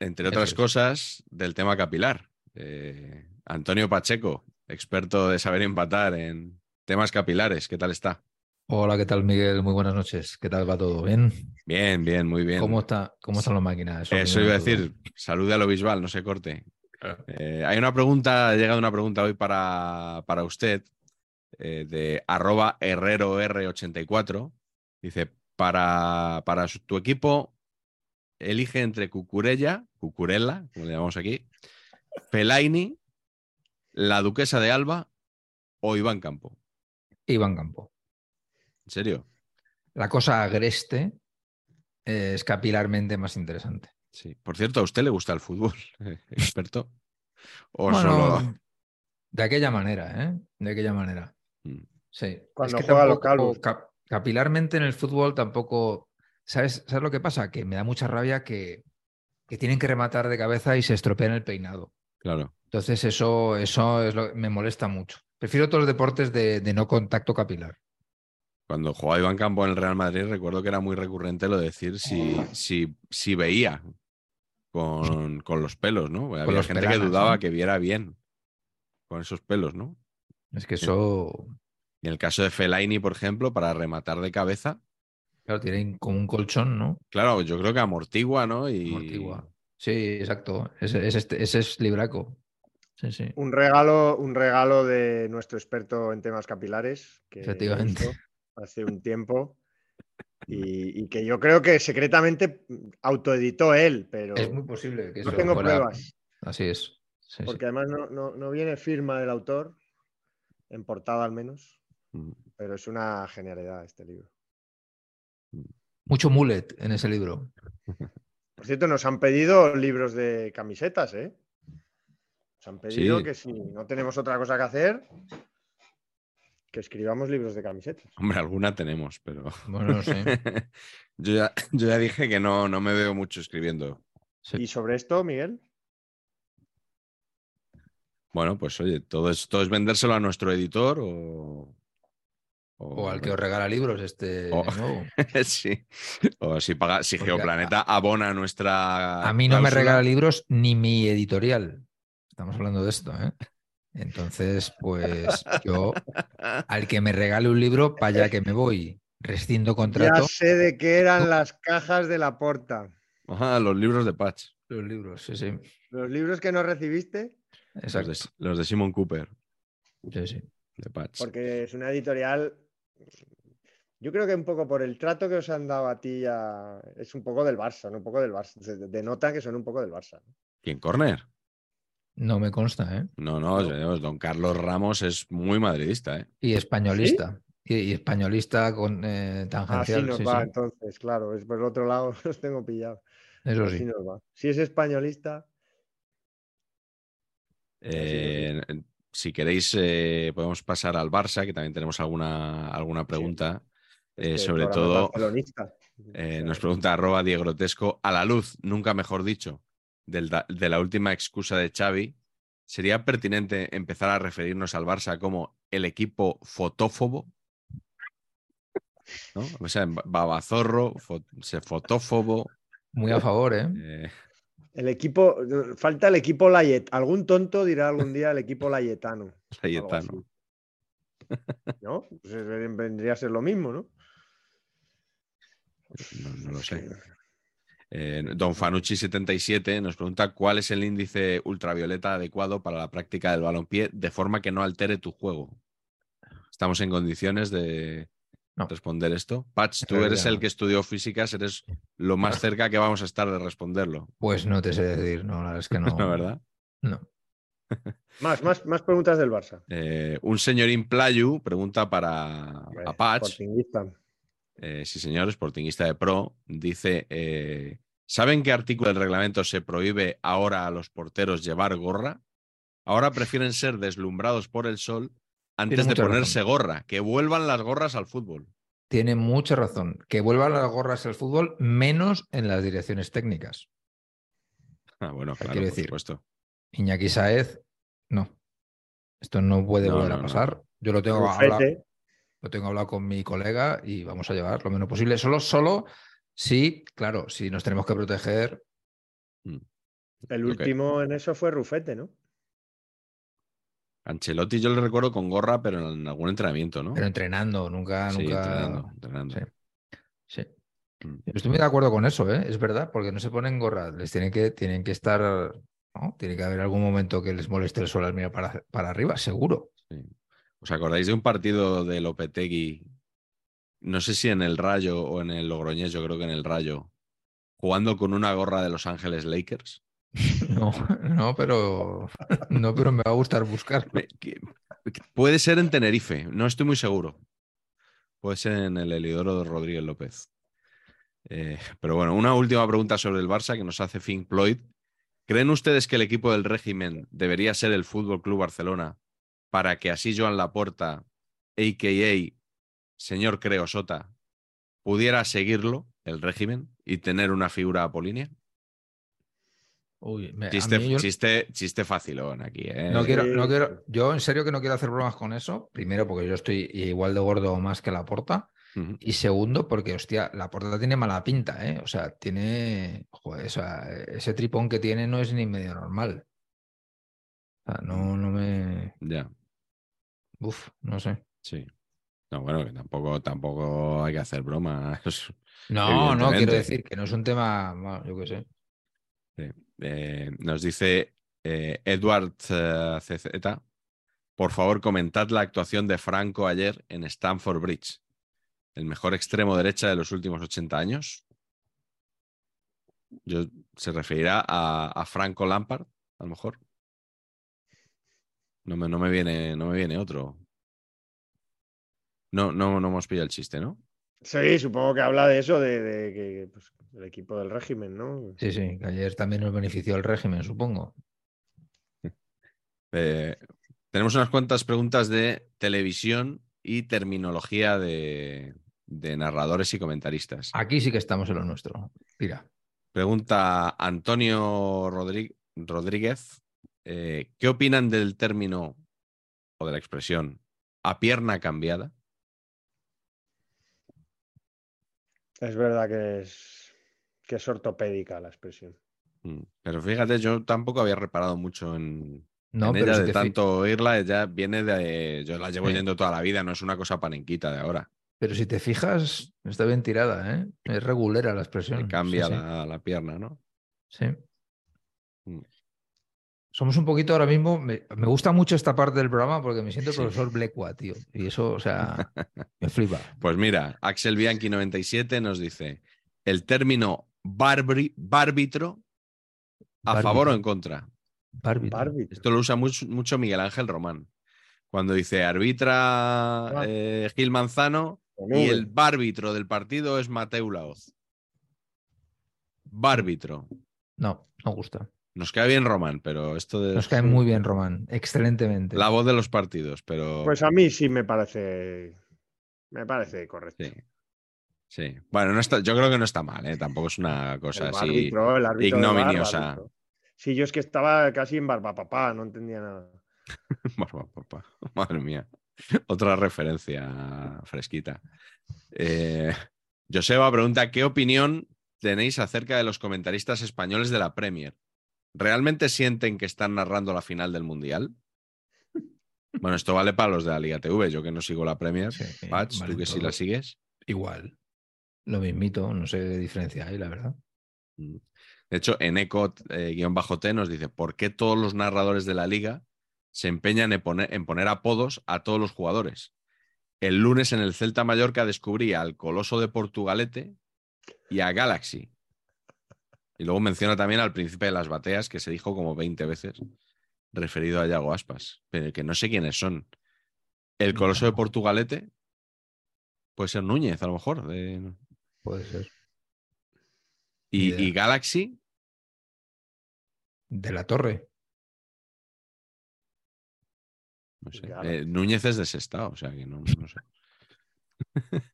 Speaker 2: entre otras
Speaker 1: es.
Speaker 2: cosas, del tema capilar. Eh, Antonio Pacheco, experto de saber empatar en temas capilares. ¿Qué tal está?
Speaker 1: Hola, ¿qué tal, Miguel? Muy buenas noches. ¿Qué tal va todo? ¿Bien?
Speaker 2: Bien, bien, muy bien.
Speaker 1: ¿Cómo, está, ¿Cómo están las máquinas? Eso
Speaker 2: Eso iba a decir, salude a lo visual, no se corte. Eh, hay una pregunta, ha llegado una pregunta hoy para, para usted eh, de arroba herreror84. Dice, para, para su- tu equipo, elige entre Cucurella, Cucurella, como le llamamos aquí, Fellaini, la Duquesa de Alba o Iván Campo.
Speaker 1: Iván Campo.
Speaker 2: ¿En serio?
Speaker 1: La cosa agreste eh, es capilarmente más interesante.
Speaker 2: Sí. Por cierto, ¿a usted le gusta el fútbol, experto? ¿O
Speaker 1: Bueno,
Speaker 2: solo...?
Speaker 1: de aquella manera, ¿eh? De aquella manera.
Speaker 2: Mm.
Speaker 1: Sí.
Speaker 3: Cuando
Speaker 1: es que
Speaker 3: juega a los
Speaker 1: tampoco-
Speaker 3: calvos.
Speaker 1: cap- capilarmente en el fútbol tampoco. ¿Sabes, ¿Sabes lo que pasa? Que me da mucha rabia que, que tienen que rematar de cabeza y se estropean el peinado.
Speaker 2: Claro.
Speaker 1: Entonces, eso, eso es lo, me molesta mucho. Prefiero otros deportes de, de no contacto capilar.
Speaker 2: Cuando jugaba Iván Campo en el Real Madrid, recuerdo que era muy recurrente lo de decir si, si, si veía con, con los pelos, ¿no? Porque había
Speaker 1: los
Speaker 2: gente que dudaba
Speaker 1: ¿no?
Speaker 2: que viera bien con esos pelos, ¿no?
Speaker 1: Es que eso,
Speaker 2: en el caso de Fellaini, por ejemplo, para rematar de cabeza,
Speaker 1: claro, tienen como un colchón, ¿no?
Speaker 2: claro, yo creo que amortigua, ¿no? Y
Speaker 1: Amortigua. Sí, exacto. Ese, ese, este- ese es libraco. Sí, sí.
Speaker 3: Un regalo, un regalo de nuestro experto en temas capilares, que
Speaker 1: Efectivamente.
Speaker 3: hace un tiempo. Y, y que yo creo que secretamente autoeditó él, pero
Speaker 1: Es muy posible que
Speaker 3: no tengo
Speaker 1: fuera-
Speaker 3: pruebas.
Speaker 1: Así es. Sí, sí.
Speaker 3: Porque además no, no- no viene firma del autor, en portada al menos,
Speaker 2: Mm,
Speaker 3: pero es una genialidad este libro.
Speaker 1: Mucho mullet en ese libro.
Speaker 3: Por cierto, nos han pedido libros de camisetas, ¿eh? Nos han pedido
Speaker 2: Sí.
Speaker 3: que si no tenemos otra cosa que hacer, que escribamos libros de camisetas.
Speaker 2: Hombre, alguna tenemos, pero
Speaker 1: Bueno, no sé.
Speaker 2: yo, ya, yo ya dije que no, no me veo mucho escribiendo.
Speaker 1: Sí.
Speaker 3: Y sobre esto, Miguel,
Speaker 2: Bueno, pues oye, todo es, todo es vendérselo a nuestro editor o...
Speaker 1: O al que os regala libros este
Speaker 2: O-
Speaker 1: nuevo.
Speaker 2: sí. O si paga, si
Speaker 1: Porque
Speaker 2: Geoplaneta abona nuestra.
Speaker 1: A mí no me regala libros ni mi editorial. Estamos hablando de esto, ¿eh? Entonces, pues yo, al que me regale un libro, para allá que me voy. Rescindo
Speaker 3: ya
Speaker 1: contrato.
Speaker 3: sé de qué eran las cajas de la porta.
Speaker 2: Ajá, los libros de Patch.
Speaker 1: Los libros, sí, sí.
Speaker 3: Los libros que no recibiste,
Speaker 2: Los
Speaker 1: Exacto.
Speaker 2: de, los de Simon Cooper,
Speaker 1: Sí, sí.
Speaker 2: de Patch.
Speaker 3: porque es una editorial. Yo creo que un poco por el trato que os han dado a ti, a- es un poco del Barça, ¿no? Un poco del Barça. Denota que son un poco del Barça. ¿no?
Speaker 2: ¿Quién Corner?
Speaker 1: No me consta, ¿eh?
Speaker 2: No, no, señor, don Carlos Ramos es muy madridista, ¿eh?
Speaker 1: Y españolista. Y, y españolista con eh,
Speaker 3: Así
Speaker 1: tangencial.
Speaker 3: nos
Speaker 1: sí,
Speaker 3: va,
Speaker 1: sí.
Speaker 3: entonces, claro. Es por el otro lado, los tengo pillados.
Speaker 1: Eso
Speaker 3: Así
Speaker 1: sí.
Speaker 3: nos va. Si es españolista,
Speaker 2: Eh, si queréis, eh, podemos pasar al Barça, que también tenemos alguna, alguna pregunta. Eh,
Speaker 3: este
Speaker 2: sobre todo, eh, nos pregunta arroba Diego Grotesco, a la luz, nunca mejor dicho, del de la última excusa de Xavi sería pertinente empezar a referirnos al Barça como el equipo fotófobo. ¿No? O sea, babazorro, fo- se fotófobo.
Speaker 1: Muy a favor, ¿eh?
Speaker 2: eh,
Speaker 3: El equipo, falta el equipo Layet. Algún tonto dirá algún día el equipo Layetano.
Speaker 2: Layetano.
Speaker 3: ¿No? Pues es- vendría a ser lo mismo, ¿no?
Speaker 2: no, no lo sé. Eh, Don Fanucci77 nos pregunta cuál es el índice ultravioleta adecuado para la práctica del balompié de forma que no altere tu juego. ¿Estamos en condiciones de
Speaker 1: No.
Speaker 2: responder esto? Patch, tú eres el que estudió físicas, eres lo más cerca que vamos a estar de responderlo.
Speaker 1: Pues no te sé decir, no, la verdad es que no.
Speaker 2: ¿No, verdad?
Speaker 1: No.
Speaker 3: Más, más, más preguntas del Barça.
Speaker 2: Eh, un señorín Playu pregunta para a Patch. Eh, sí, señor, sportingista de pro, dice: eh, ¿Saben qué artículo del reglamento se prohíbe ahora a los porteros llevar gorra? Ahora prefieren ser deslumbrados por el sol antes de ponerse
Speaker 1: razón.
Speaker 2: gorra. Que vuelvan las gorras al fútbol.
Speaker 1: Tiene mucha razón. Que vuelvan las gorras al fútbol, menos en las direcciones técnicas.
Speaker 2: Ah, bueno, claro,
Speaker 1: quiero
Speaker 2: por
Speaker 1: decir,
Speaker 2: supuesto.
Speaker 1: Iñaki Saez, no. Esto no puede
Speaker 2: No,
Speaker 1: volver
Speaker 2: no,
Speaker 1: a
Speaker 2: no.
Speaker 1: pasar. Yo lo tengo
Speaker 3: Rufete.
Speaker 1: Lo tengo hablado con mi colega y vamos a llevar lo menos posible. Solo, solo, sí, claro, si nos tenemos que proteger.
Speaker 3: El
Speaker 2: Lo que-
Speaker 3: último en eso fue Rufete, ¿no?
Speaker 2: Ancelotti yo le recuerdo con gorra, pero en algún entrenamiento, ¿no?
Speaker 1: Pero entrenando, nunca,
Speaker 2: Sí,
Speaker 1: nunca.
Speaker 2: entrenando, entrenando.
Speaker 1: Sí. Sí.
Speaker 2: Mm.
Speaker 1: Estoy muy de acuerdo con eso, ¿eh? es verdad, porque no se ponen gorras, les tienen que, tienen que estar, ¿no? Tiene que haber algún momento que les moleste el sol al mirar para, para arriba, seguro.
Speaker 2: Sí. ¿Os acordáis de un partido de Lopetegui? No sé si en el Rayo o en el Logroñés, yo creo que en el Rayo, jugando con una gorra de Los Ángeles Lakers.
Speaker 1: No, no, pero no, pero me va a gustar buscar.
Speaker 2: Puede ser en Tenerife, no estoy muy seguro. Puede ser en el Elidoro de Rodríguez López. Eh, pero bueno, una última pregunta sobre el Barça que nos hace Fink Floyd. ¿Creen ustedes que el equipo del régimen debería ser el Fútbol Club Barcelona para que así Joan Laporta, a.k.a. señor Creosota, pudiera seguirlo, el régimen, y tener una figura apolínea?
Speaker 1: Uy, me-
Speaker 2: Chiste,
Speaker 1: yo-
Speaker 2: chiste, chiste facilón aquí, ¿eh?
Speaker 1: no quiero, no quiero, yo en serio que no quiero hacer bromas con eso. Primero, porque yo estoy igual de gordo o más que la porta. Y segundo, porque, hostia, la porta tiene mala pinta, ¿eh? O sea, tiene. Joder, o sea, ese tripón que tiene no es ni medio normal. O sea, no, no me.
Speaker 2: Ya.
Speaker 1: Uf, no sé.
Speaker 2: Sí. No, bueno, que tampoco, tampoco hay que hacer bromas.
Speaker 1: No, no, quiero decir que no es un tema, bueno, yo qué sé.
Speaker 2: Eh, nos dice eh, Edward eh, CZ, por favor comentad la actuación de Franco ayer en Stamford Bridge, el mejor extremo derecha de los últimos 80 años. Yo, ¿Se referirá a, a Franco Lampard, a lo mejor? No me, no me viene, no me viene otro. No, no, no hemos pillado el chiste, ¿no?
Speaker 3: Sí, supongo que habla de eso, de, de que pues, el equipo del régimen, ¿no?
Speaker 1: Sí, sí, que ayer también nos benefició el régimen, supongo.
Speaker 2: Eh, tenemos unas cuantas preguntas de televisión y terminología de, de narradores y comentaristas.
Speaker 1: Aquí sí que estamos en lo nuestro. Mira,
Speaker 2: Pregunta Antonio Rodrí- Rodríguez, eh, ¿qué opinan del término o de la expresión a pierna cambiada?
Speaker 3: Es verdad que es, que es ortopédica la expresión.
Speaker 2: Mm, Pero fíjate, yo tampoco había reparado mucho en,
Speaker 1: no,
Speaker 2: en
Speaker 1: pero
Speaker 2: ella de tanto oírla, ya viene de... Yo la llevo
Speaker 1: Sí.
Speaker 2: yendo toda la vida, no es una cosa panenquita de ahora.
Speaker 1: pero si te fijas, está bien tirada, ¿eh? Es regulera la expresión.
Speaker 2: Cambia
Speaker 1: sí,
Speaker 2: La, la pierna, ¿no?
Speaker 1: sí. Somos un poquito ahora mismo. Me, me gusta mucho esta parte del programa porque me siento el
Speaker 2: Sí.
Speaker 1: profesor Blecua, tío. Y eso, o sea, me flipa.
Speaker 2: Pues mira, Axel Bianchi 97 nos dice el término barbri- bárbitro a
Speaker 1: Bárbitro.
Speaker 2: favor o en contra.
Speaker 1: Bárbitro.
Speaker 2: Esto lo usa mucho, mucho Miguel Ángel Román. Cuando dice arbitra
Speaker 3: Ah.
Speaker 2: eh, Gil Manzano y el bárbitro del partido es Mateu Laoz. Bárbitro.
Speaker 1: No, no gusta.
Speaker 2: Nos cae bien Román, pero esto de
Speaker 1: Nos cae muy bien, Román. Excelentemente.
Speaker 2: la voz de los partidos, pero
Speaker 3: Pues a mí sí me parece. Me parece correcto.
Speaker 2: sí. Sí. Bueno, no está, yo creo que no está mal, ¿eh? tampoco es una cosa
Speaker 3: El
Speaker 2: así.
Speaker 3: árbitro, el árbitro del VAR,
Speaker 2: ignominiosa.
Speaker 3: Sí, yo es que estaba casi en barba papá, no entendía nada.
Speaker 2: Barba papá. Madre mía. Otra referencia fresquita. Eh, Joseba pregunta: ¿Qué opinión tenéis acerca de los comentaristas españoles de la Premier? ¿Realmente sienten que están narrando la final del Mundial? Bueno, esto vale para los de la Liga TV, yo que no sigo la Premier.
Speaker 1: Sí,
Speaker 2: Patch,
Speaker 1: vale
Speaker 2: tú que sí la sigues.
Speaker 1: Igual. Lo mismito, no sé qué diferencia hay, la verdad.
Speaker 2: Mm. De hecho, en Eco eh, guion bajo T nos dice: ¿Por qué todos los narradores de la liga se empeñan en poner, en poner apodos a todos los jugadores? El lunes en el Celta Mallorca descubrí al Coloso de Portugalete y a Galaxy. Y luego menciona también al Príncipe de las Bateas, que se dijo como 20 veces, referido a Yago Aspas, pero que no sé quiénes son. El Coloso de Portugalete puede ser Núñez, a lo mejor. de-
Speaker 1: Puede ser.
Speaker 2: Y, y Galaxy,
Speaker 1: De la torre.
Speaker 2: No sé. Eh, Núñez es de Sestao, o sea que no, no sé.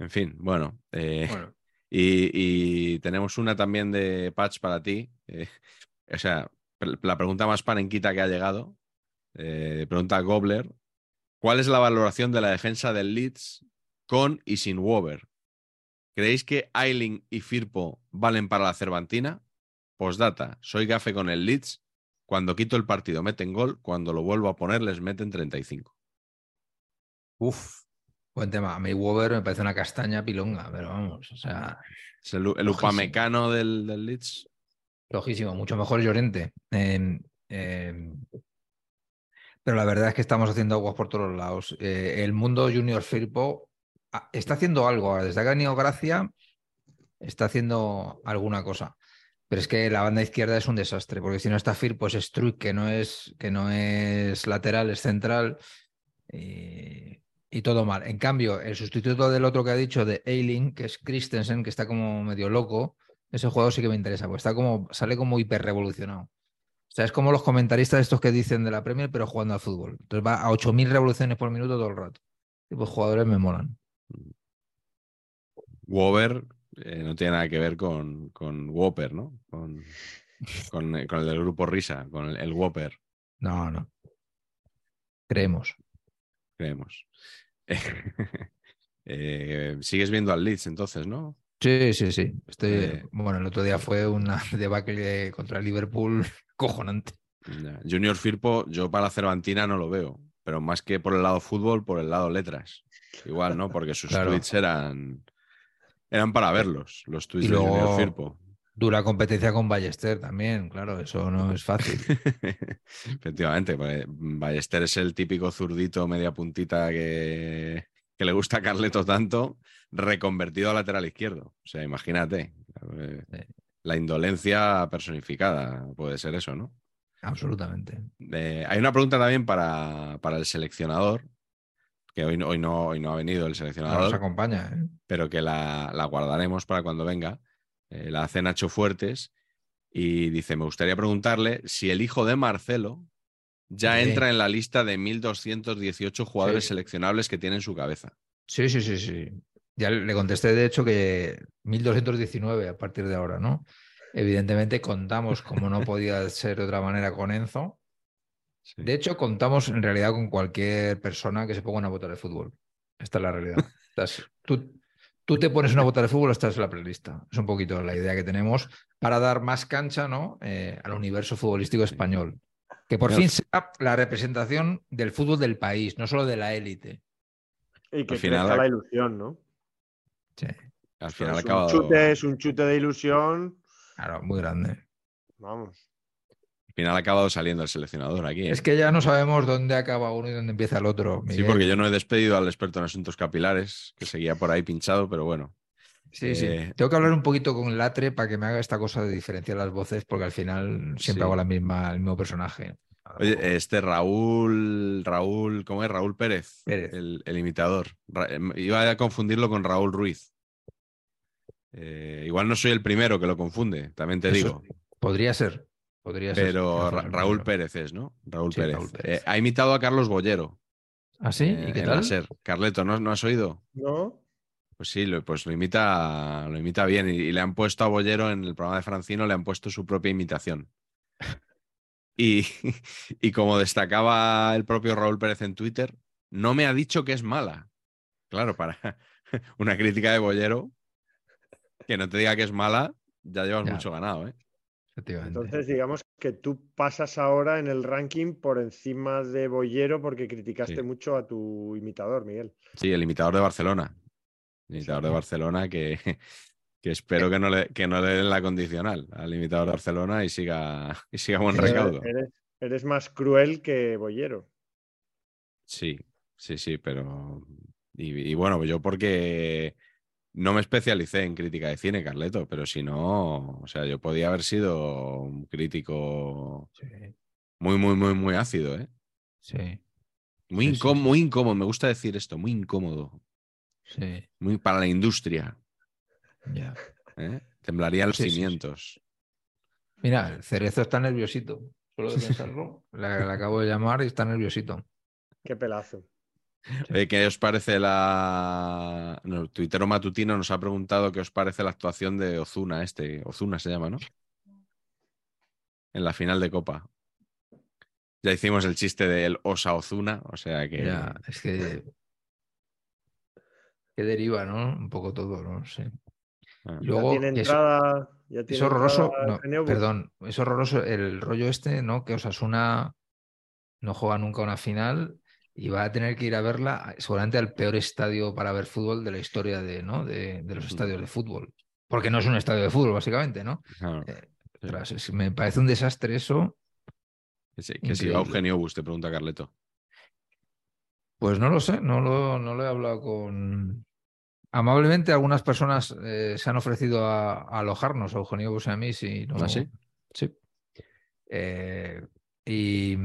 Speaker 2: en fin, bueno. eh,
Speaker 1: Bueno,
Speaker 2: y, tenemos una también de Patch para ti. eh, o sea, la pregunta más panenquita que ha llegado. eh, pregunta Gobler. ¿Cuál es la valoración de la defensa del Leeds con y sin Wover? ¿Creéis que Ailing y Firpo valen para la Cervantina? Postdata, soy gafe con el Leeds. Cuando quito el partido meten gol, cuando lo vuelvo a poner les meten 35.
Speaker 1: Uf, buen tema. A Wover me parece una castaña pilonga, pero vamos, o sea,
Speaker 2: Es el, el upamecano del, del Leeds.
Speaker 1: flojísimo, mucho mejor Llorente. Eh, eh, pero la verdad es que estamos haciendo aguas por todos lados. Eh, el mundo Junior Firpo ah, está haciendo algo ahora. Desde que ha venido Gracia, está haciendo alguna cosa. Pero es que la banda izquierda es un desastre, porque si no está Firpo es Struik, que no es, que no es lateral, es central. Y, y todo mal. En cambio, el sustituto del otro que ha dicho, de Eiling, que es Christensen, que está como medio loco, ese jugador sí que me interesa, porque está como, sale como hiper revolucionado. O sea, es como los comentaristas estos que dicen de la Premier, pero jugando al fútbol. Entonces va a 8.000 revoluciones por minuto todo el rato. Y pues jugadores me molan.
Speaker 2: Wover eh, no tiene nada que ver con, con Whopper, ¿no? Con, con, eh, con el del grupo Risa, con el, el Whopper,
Speaker 1: No, no. Creemos.
Speaker 2: creemos. Eh, sigues viendo al Leeds entonces, ¿no?
Speaker 1: Sí, sí, sí. Estoy,
Speaker 2: Eh.
Speaker 1: Bueno, el otro día fue una debacle contra Liverpool cojonante.
Speaker 2: Ya. Junior Firpo, yo para la Cervantina no lo veo, pero más que por el lado fútbol, por el lado letras. Igual, ¿no? Porque sus
Speaker 1: Claro.
Speaker 2: tweets eran, eran para verlos, los tweets de Junior Firpo.
Speaker 1: Dura competencia con Ballester también, claro, eso no es fácil.
Speaker 2: Efectivamente, porque Ballester es el típico zurdito media puntita que, que le gusta a Carleto tanto, reconvertido a lateral izquierdo. O sea, imagínate. La indolencia personificada puede ser eso, ¿no?
Speaker 1: Absolutamente.
Speaker 2: Eh, hay una pregunta también para, para el seleccionador, que hoy, no- hoy, no, hoy no ha venido el
Speaker 1: No
Speaker 2: seleccionador
Speaker 1: nos acompaña. ¿eh?
Speaker 2: pero que la, la guardaremos para cuando venga. Eh, la hace Nacho Fuertes y dice, me gustaría preguntarle si el hijo de Marcelo ya
Speaker 1: Sí.
Speaker 2: entra en la lista de 1.218 jugadores
Speaker 1: Sí.
Speaker 2: seleccionables que tiene en su cabeza.
Speaker 1: Sí, sí, sí, sí. Ya le contesté, de hecho, que 1219 a partir de ahora, ¿no? Evidentemente contamos, como no podía ser de otra manera, con Enzo.
Speaker 2: Sí.
Speaker 1: De hecho, contamos en realidad con cualquier persona que se ponga una bota de fútbol. Esta es la realidad. Estás- tú, tú te pones una bota de fútbol, estás en la playlista. Es un poquito la idea que tenemos para dar más cancha ¿no? Eh, al universo futbolístico español. Que por fin sea la representación del fútbol del país, no solo de la élite.
Speaker 3: Y que
Speaker 2: Al final
Speaker 3: la ilusión, ¿no?
Speaker 1: Sí,
Speaker 2: Al final
Speaker 3: es,
Speaker 2: acabado,
Speaker 3: un chute, es un chute de ilusión.
Speaker 1: claro, muy grande.
Speaker 3: Vamos.
Speaker 2: Al final ha acabado saliendo el seleccionador aquí. ¿eh?
Speaker 1: Es que ya no sabemos dónde acaba uno y dónde empieza el otro.
Speaker 2: Sí, porque yo no he despedido al experto en asuntos capilares, que seguía por ahí pinchado, pero bueno.
Speaker 1: Sí, sí.
Speaker 2: Eh,
Speaker 1: Tengo que hablar un poquito con Latre para que me haga esta cosa de diferenciar las voces, porque al final siempre
Speaker 2: Sí.
Speaker 1: hago la misma, el mismo personaje.
Speaker 2: Oye, este Raúl, Raúl, ¿cómo es? Raúl Pérez,
Speaker 1: Pérez.
Speaker 2: El, el imitador. Ra- em, iba a confundirlo con Raúl Ruiz. Eh, igual no soy el primero que lo confunde, también te
Speaker 1: Eso
Speaker 2: digo.
Speaker 1: Podría ser. Podría ser.
Speaker 2: Pero Raúl. Pérez es, ¿no? Raúl
Speaker 1: Sí,
Speaker 2: Pérez.
Speaker 1: Raúl Pérez.
Speaker 2: Eh, ha imitado a Carlos Bollero.
Speaker 1: ¿Ah, sí?
Speaker 2: eh,
Speaker 1: ¿Y qué
Speaker 2: en la
Speaker 1: tal?
Speaker 2: SER. Carleto, ¿no, ¿no has oído?
Speaker 3: ¿No?
Speaker 2: Pues sí, lo, pues lo imita, lo imita bien. Y, y le han puesto a Bollero en el programa de Francino, le han puesto su propia imitación. Y, y como destacaba el propio Raúl Pérez en Twitter, no me ha dicho que es mala. Claro, para una crítica de Bollero, que no te diga que es mala, ya llevas
Speaker 1: Ya.
Speaker 2: mucho ganado, ¿eh?
Speaker 3: Entonces, digamos que tú pasas ahora en el ranking por encima de Bollero porque criticaste
Speaker 2: Sí.
Speaker 3: mucho a tu imitador, Miguel.
Speaker 2: Sí, el imitador de Barcelona. El imitador de Barcelona que, que espero que no, le, que no le den la condicional al imitador de Barcelona y siga, y siga buen
Speaker 3: Pero
Speaker 2: recaudo.
Speaker 3: Eres, eres más cruel que Bollero.
Speaker 2: Sí, sí, sí, pero. Y, y bueno, yo porque no me especialicé en crítica de cine, Carleto, pero si no, o sea, yo podía haber sido un crítico
Speaker 1: Sí,
Speaker 2: muy, muy, muy, muy ácido, ¿eh?
Speaker 1: sí,
Speaker 2: Muy,
Speaker 1: Sí, sí,
Speaker 2: incó-
Speaker 1: sí.
Speaker 2: muy incómodo, me gusta decir esto, muy incómodo,
Speaker 1: sí,
Speaker 2: muy para la industria.
Speaker 1: ya.
Speaker 2: ¿eh? Temblarían los
Speaker 1: Sí, sí, sí.
Speaker 2: cimientos.
Speaker 1: Mira, el cerezo está nerviosito. Solo de pensarlo, le, le acabo de llamar y está nerviosito.
Speaker 3: Qué pelazo.
Speaker 2: Oye, ¿Qué os parece la. No, el tuitero matutino nos ha preguntado qué os parece la actuación de Ozuna, este. Ozuna se llama, ¿no? En la final de Copa. Ya hicimos el chiste del Osa Ozuna, o sea que.
Speaker 1: Ya, es que. Que deriva, ¿no? Un poco todo, ¿no? Sí.
Speaker 2: Ah.
Speaker 1: Y
Speaker 3: Ya
Speaker 1: luego,
Speaker 3: tiene
Speaker 1: que es,
Speaker 3: entrada. ya
Speaker 1: es
Speaker 3: tiene
Speaker 1: horroroso.
Speaker 3: entrada
Speaker 1: no, perdón, es horroroso el rollo este, ¿no? Que Osasuna no juega nunca una final y va a tener que ir a verla seguramente al peor estadio para ver fútbol de la historia de, ¿no? de, de los estadios de fútbol. Porque no es un estadio de fútbol, básicamente, ¿no?
Speaker 2: Claro,
Speaker 1: Eh, es- me parece un desastre eso.
Speaker 2: que sí, que si va. Eugenio Bus, te pregunta Carleto.
Speaker 1: Pues no lo sé, no lo, no lo he hablado con. Amablemente, algunas personas eh, se han ofrecido a, a alojarnos, a Eugenio Bus y a mí, si no.
Speaker 2: ¿Ah, sí?
Speaker 1: Sí. Eh, y,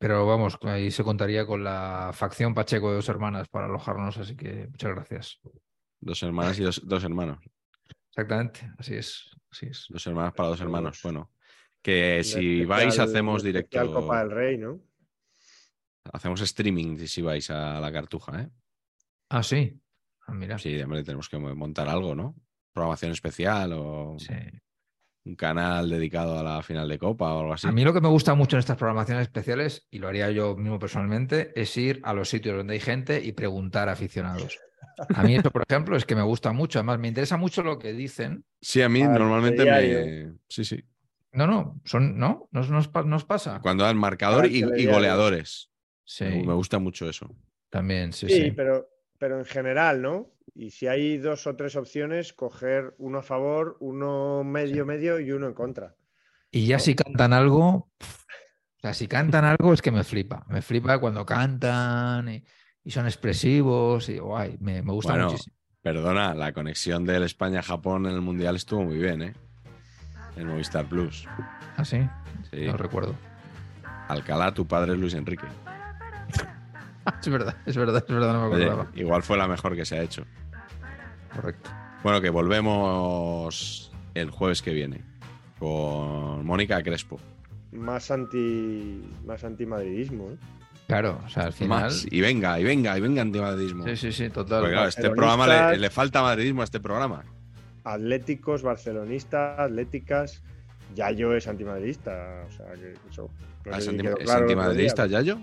Speaker 1: pero vamos, ahí se contaría con la facción Pacheco de dos hermanas para alojarnos, así que muchas gracias.
Speaker 2: Dos hermanas y dos, dos hermanos.
Speaker 1: Exactamente, así es, así es.
Speaker 2: Dos hermanas para dos hermanos. Bueno, que si vais, hacemos directo.
Speaker 3: Copa del Rey, ¿no?
Speaker 2: Hacemos streaming si vais a la cartuja, ¿eh?
Speaker 1: Ah, sí. Ah, mira.
Speaker 2: Sí, hombre, tenemos que montar algo, ¿no? Programación especial o
Speaker 1: Sí.
Speaker 2: Un canal dedicado a la final de Copa o algo así.
Speaker 1: A mí lo que me gusta mucho en estas programaciones especiales, y lo haría yo mismo personalmente, es ir a los sitios donde hay gente y preguntar a aficionados. A mí esto, por ejemplo, es que me gusta mucho. Además, me interesa mucho lo que dicen.
Speaker 2: Sí, a mí
Speaker 3: Ah,
Speaker 2: normalmente me. Sí, sí.
Speaker 1: No, no, son, ¿no? ¿Nos, nos, nos pasa?
Speaker 2: Cuando dan marcador y, goleadores.
Speaker 1: Sí,
Speaker 2: Me, me gusta mucho eso.
Speaker 1: también, sí,
Speaker 3: Sí,
Speaker 1: sí.
Speaker 3: Pero, pero en general, ¿no? Y si hay dos o tres opciones, coger uno a favor, uno medio, medio y uno en contra.
Speaker 1: Y ya si cantan algo, o sea, si cantan algo es que me flipa. Me flipa cuando cantan y, y son expresivos y guay, me, me gusta
Speaker 2: Bueno,
Speaker 1: muchísimo.
Speaker 2: Perdona, la conexión del España-Japón en el Mundial estuvo muy bien, ¿eh? En Movistar Plus.
Speaker 1: ¿Ah, sí?
Speaker 2: Sí.
Speaker 1: No recuerdo.
Speaker 2: Alcalá, tu padre es Luis Enrique.
Speaker 1: Es verdad, es verdad, es verdad, no me
Speaker 2: Oye,
Speaker 1: acordaba.
Speaker 2: igual fue la mejor que se ha hecho.
Speaker 1: Correcto.
Speaker 2: Bueno, que volvemos el jueves que viene con Mónica Crespo.
Speaker 3: Más anti más antimadridismo, ¿eh?
Speaker 1: Claro, o sea, al final.
Speaker 2: Más. Y venga, y venga, y venga antimadridismo.
Speaker 1: Sí, sí, sí, total.
Speaker 2: Porque claro, este programa le, le falta madridismo a este programa.
Speaker 3: Atléticos, barcelonistas, atléticas. Yayo es antimadridista. O sea, que eso. no
Speaker 2: Ah, ¿Es, anti- es
Speaker 3: claro día,
Speaker 2: antimadridista, Yayo?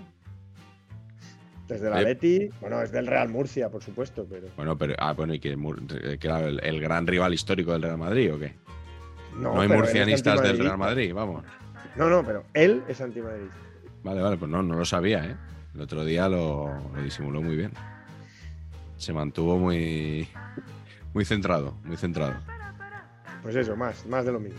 Speaker 3: Desde el
Speaker 2: Eh.
Speaker 3: Atleti, bueno, es del Real Murcia, por supuesto, pero
Speaker 2: Bueno, pero. Ah, bueno, y que, que era el, el gran rival histórico del Real Madrid, ¿o qué?
Speaker 3: no,
Speaker 2: No, hay
Speaker 3: pero él es
Speaker 2: murcianistas del. Real Madrid, vamos.
Speaker 3: No, no, pero él es antimadridista.
Speaker 2: Vale, vale, pues no, no lo sabía, ¿eh? El otro día lo, lo disimuló muy bien. Se mantuvo muy, muy centrado, muy centrado.
Speaker 3: Pues eso, más, más de lo mismo.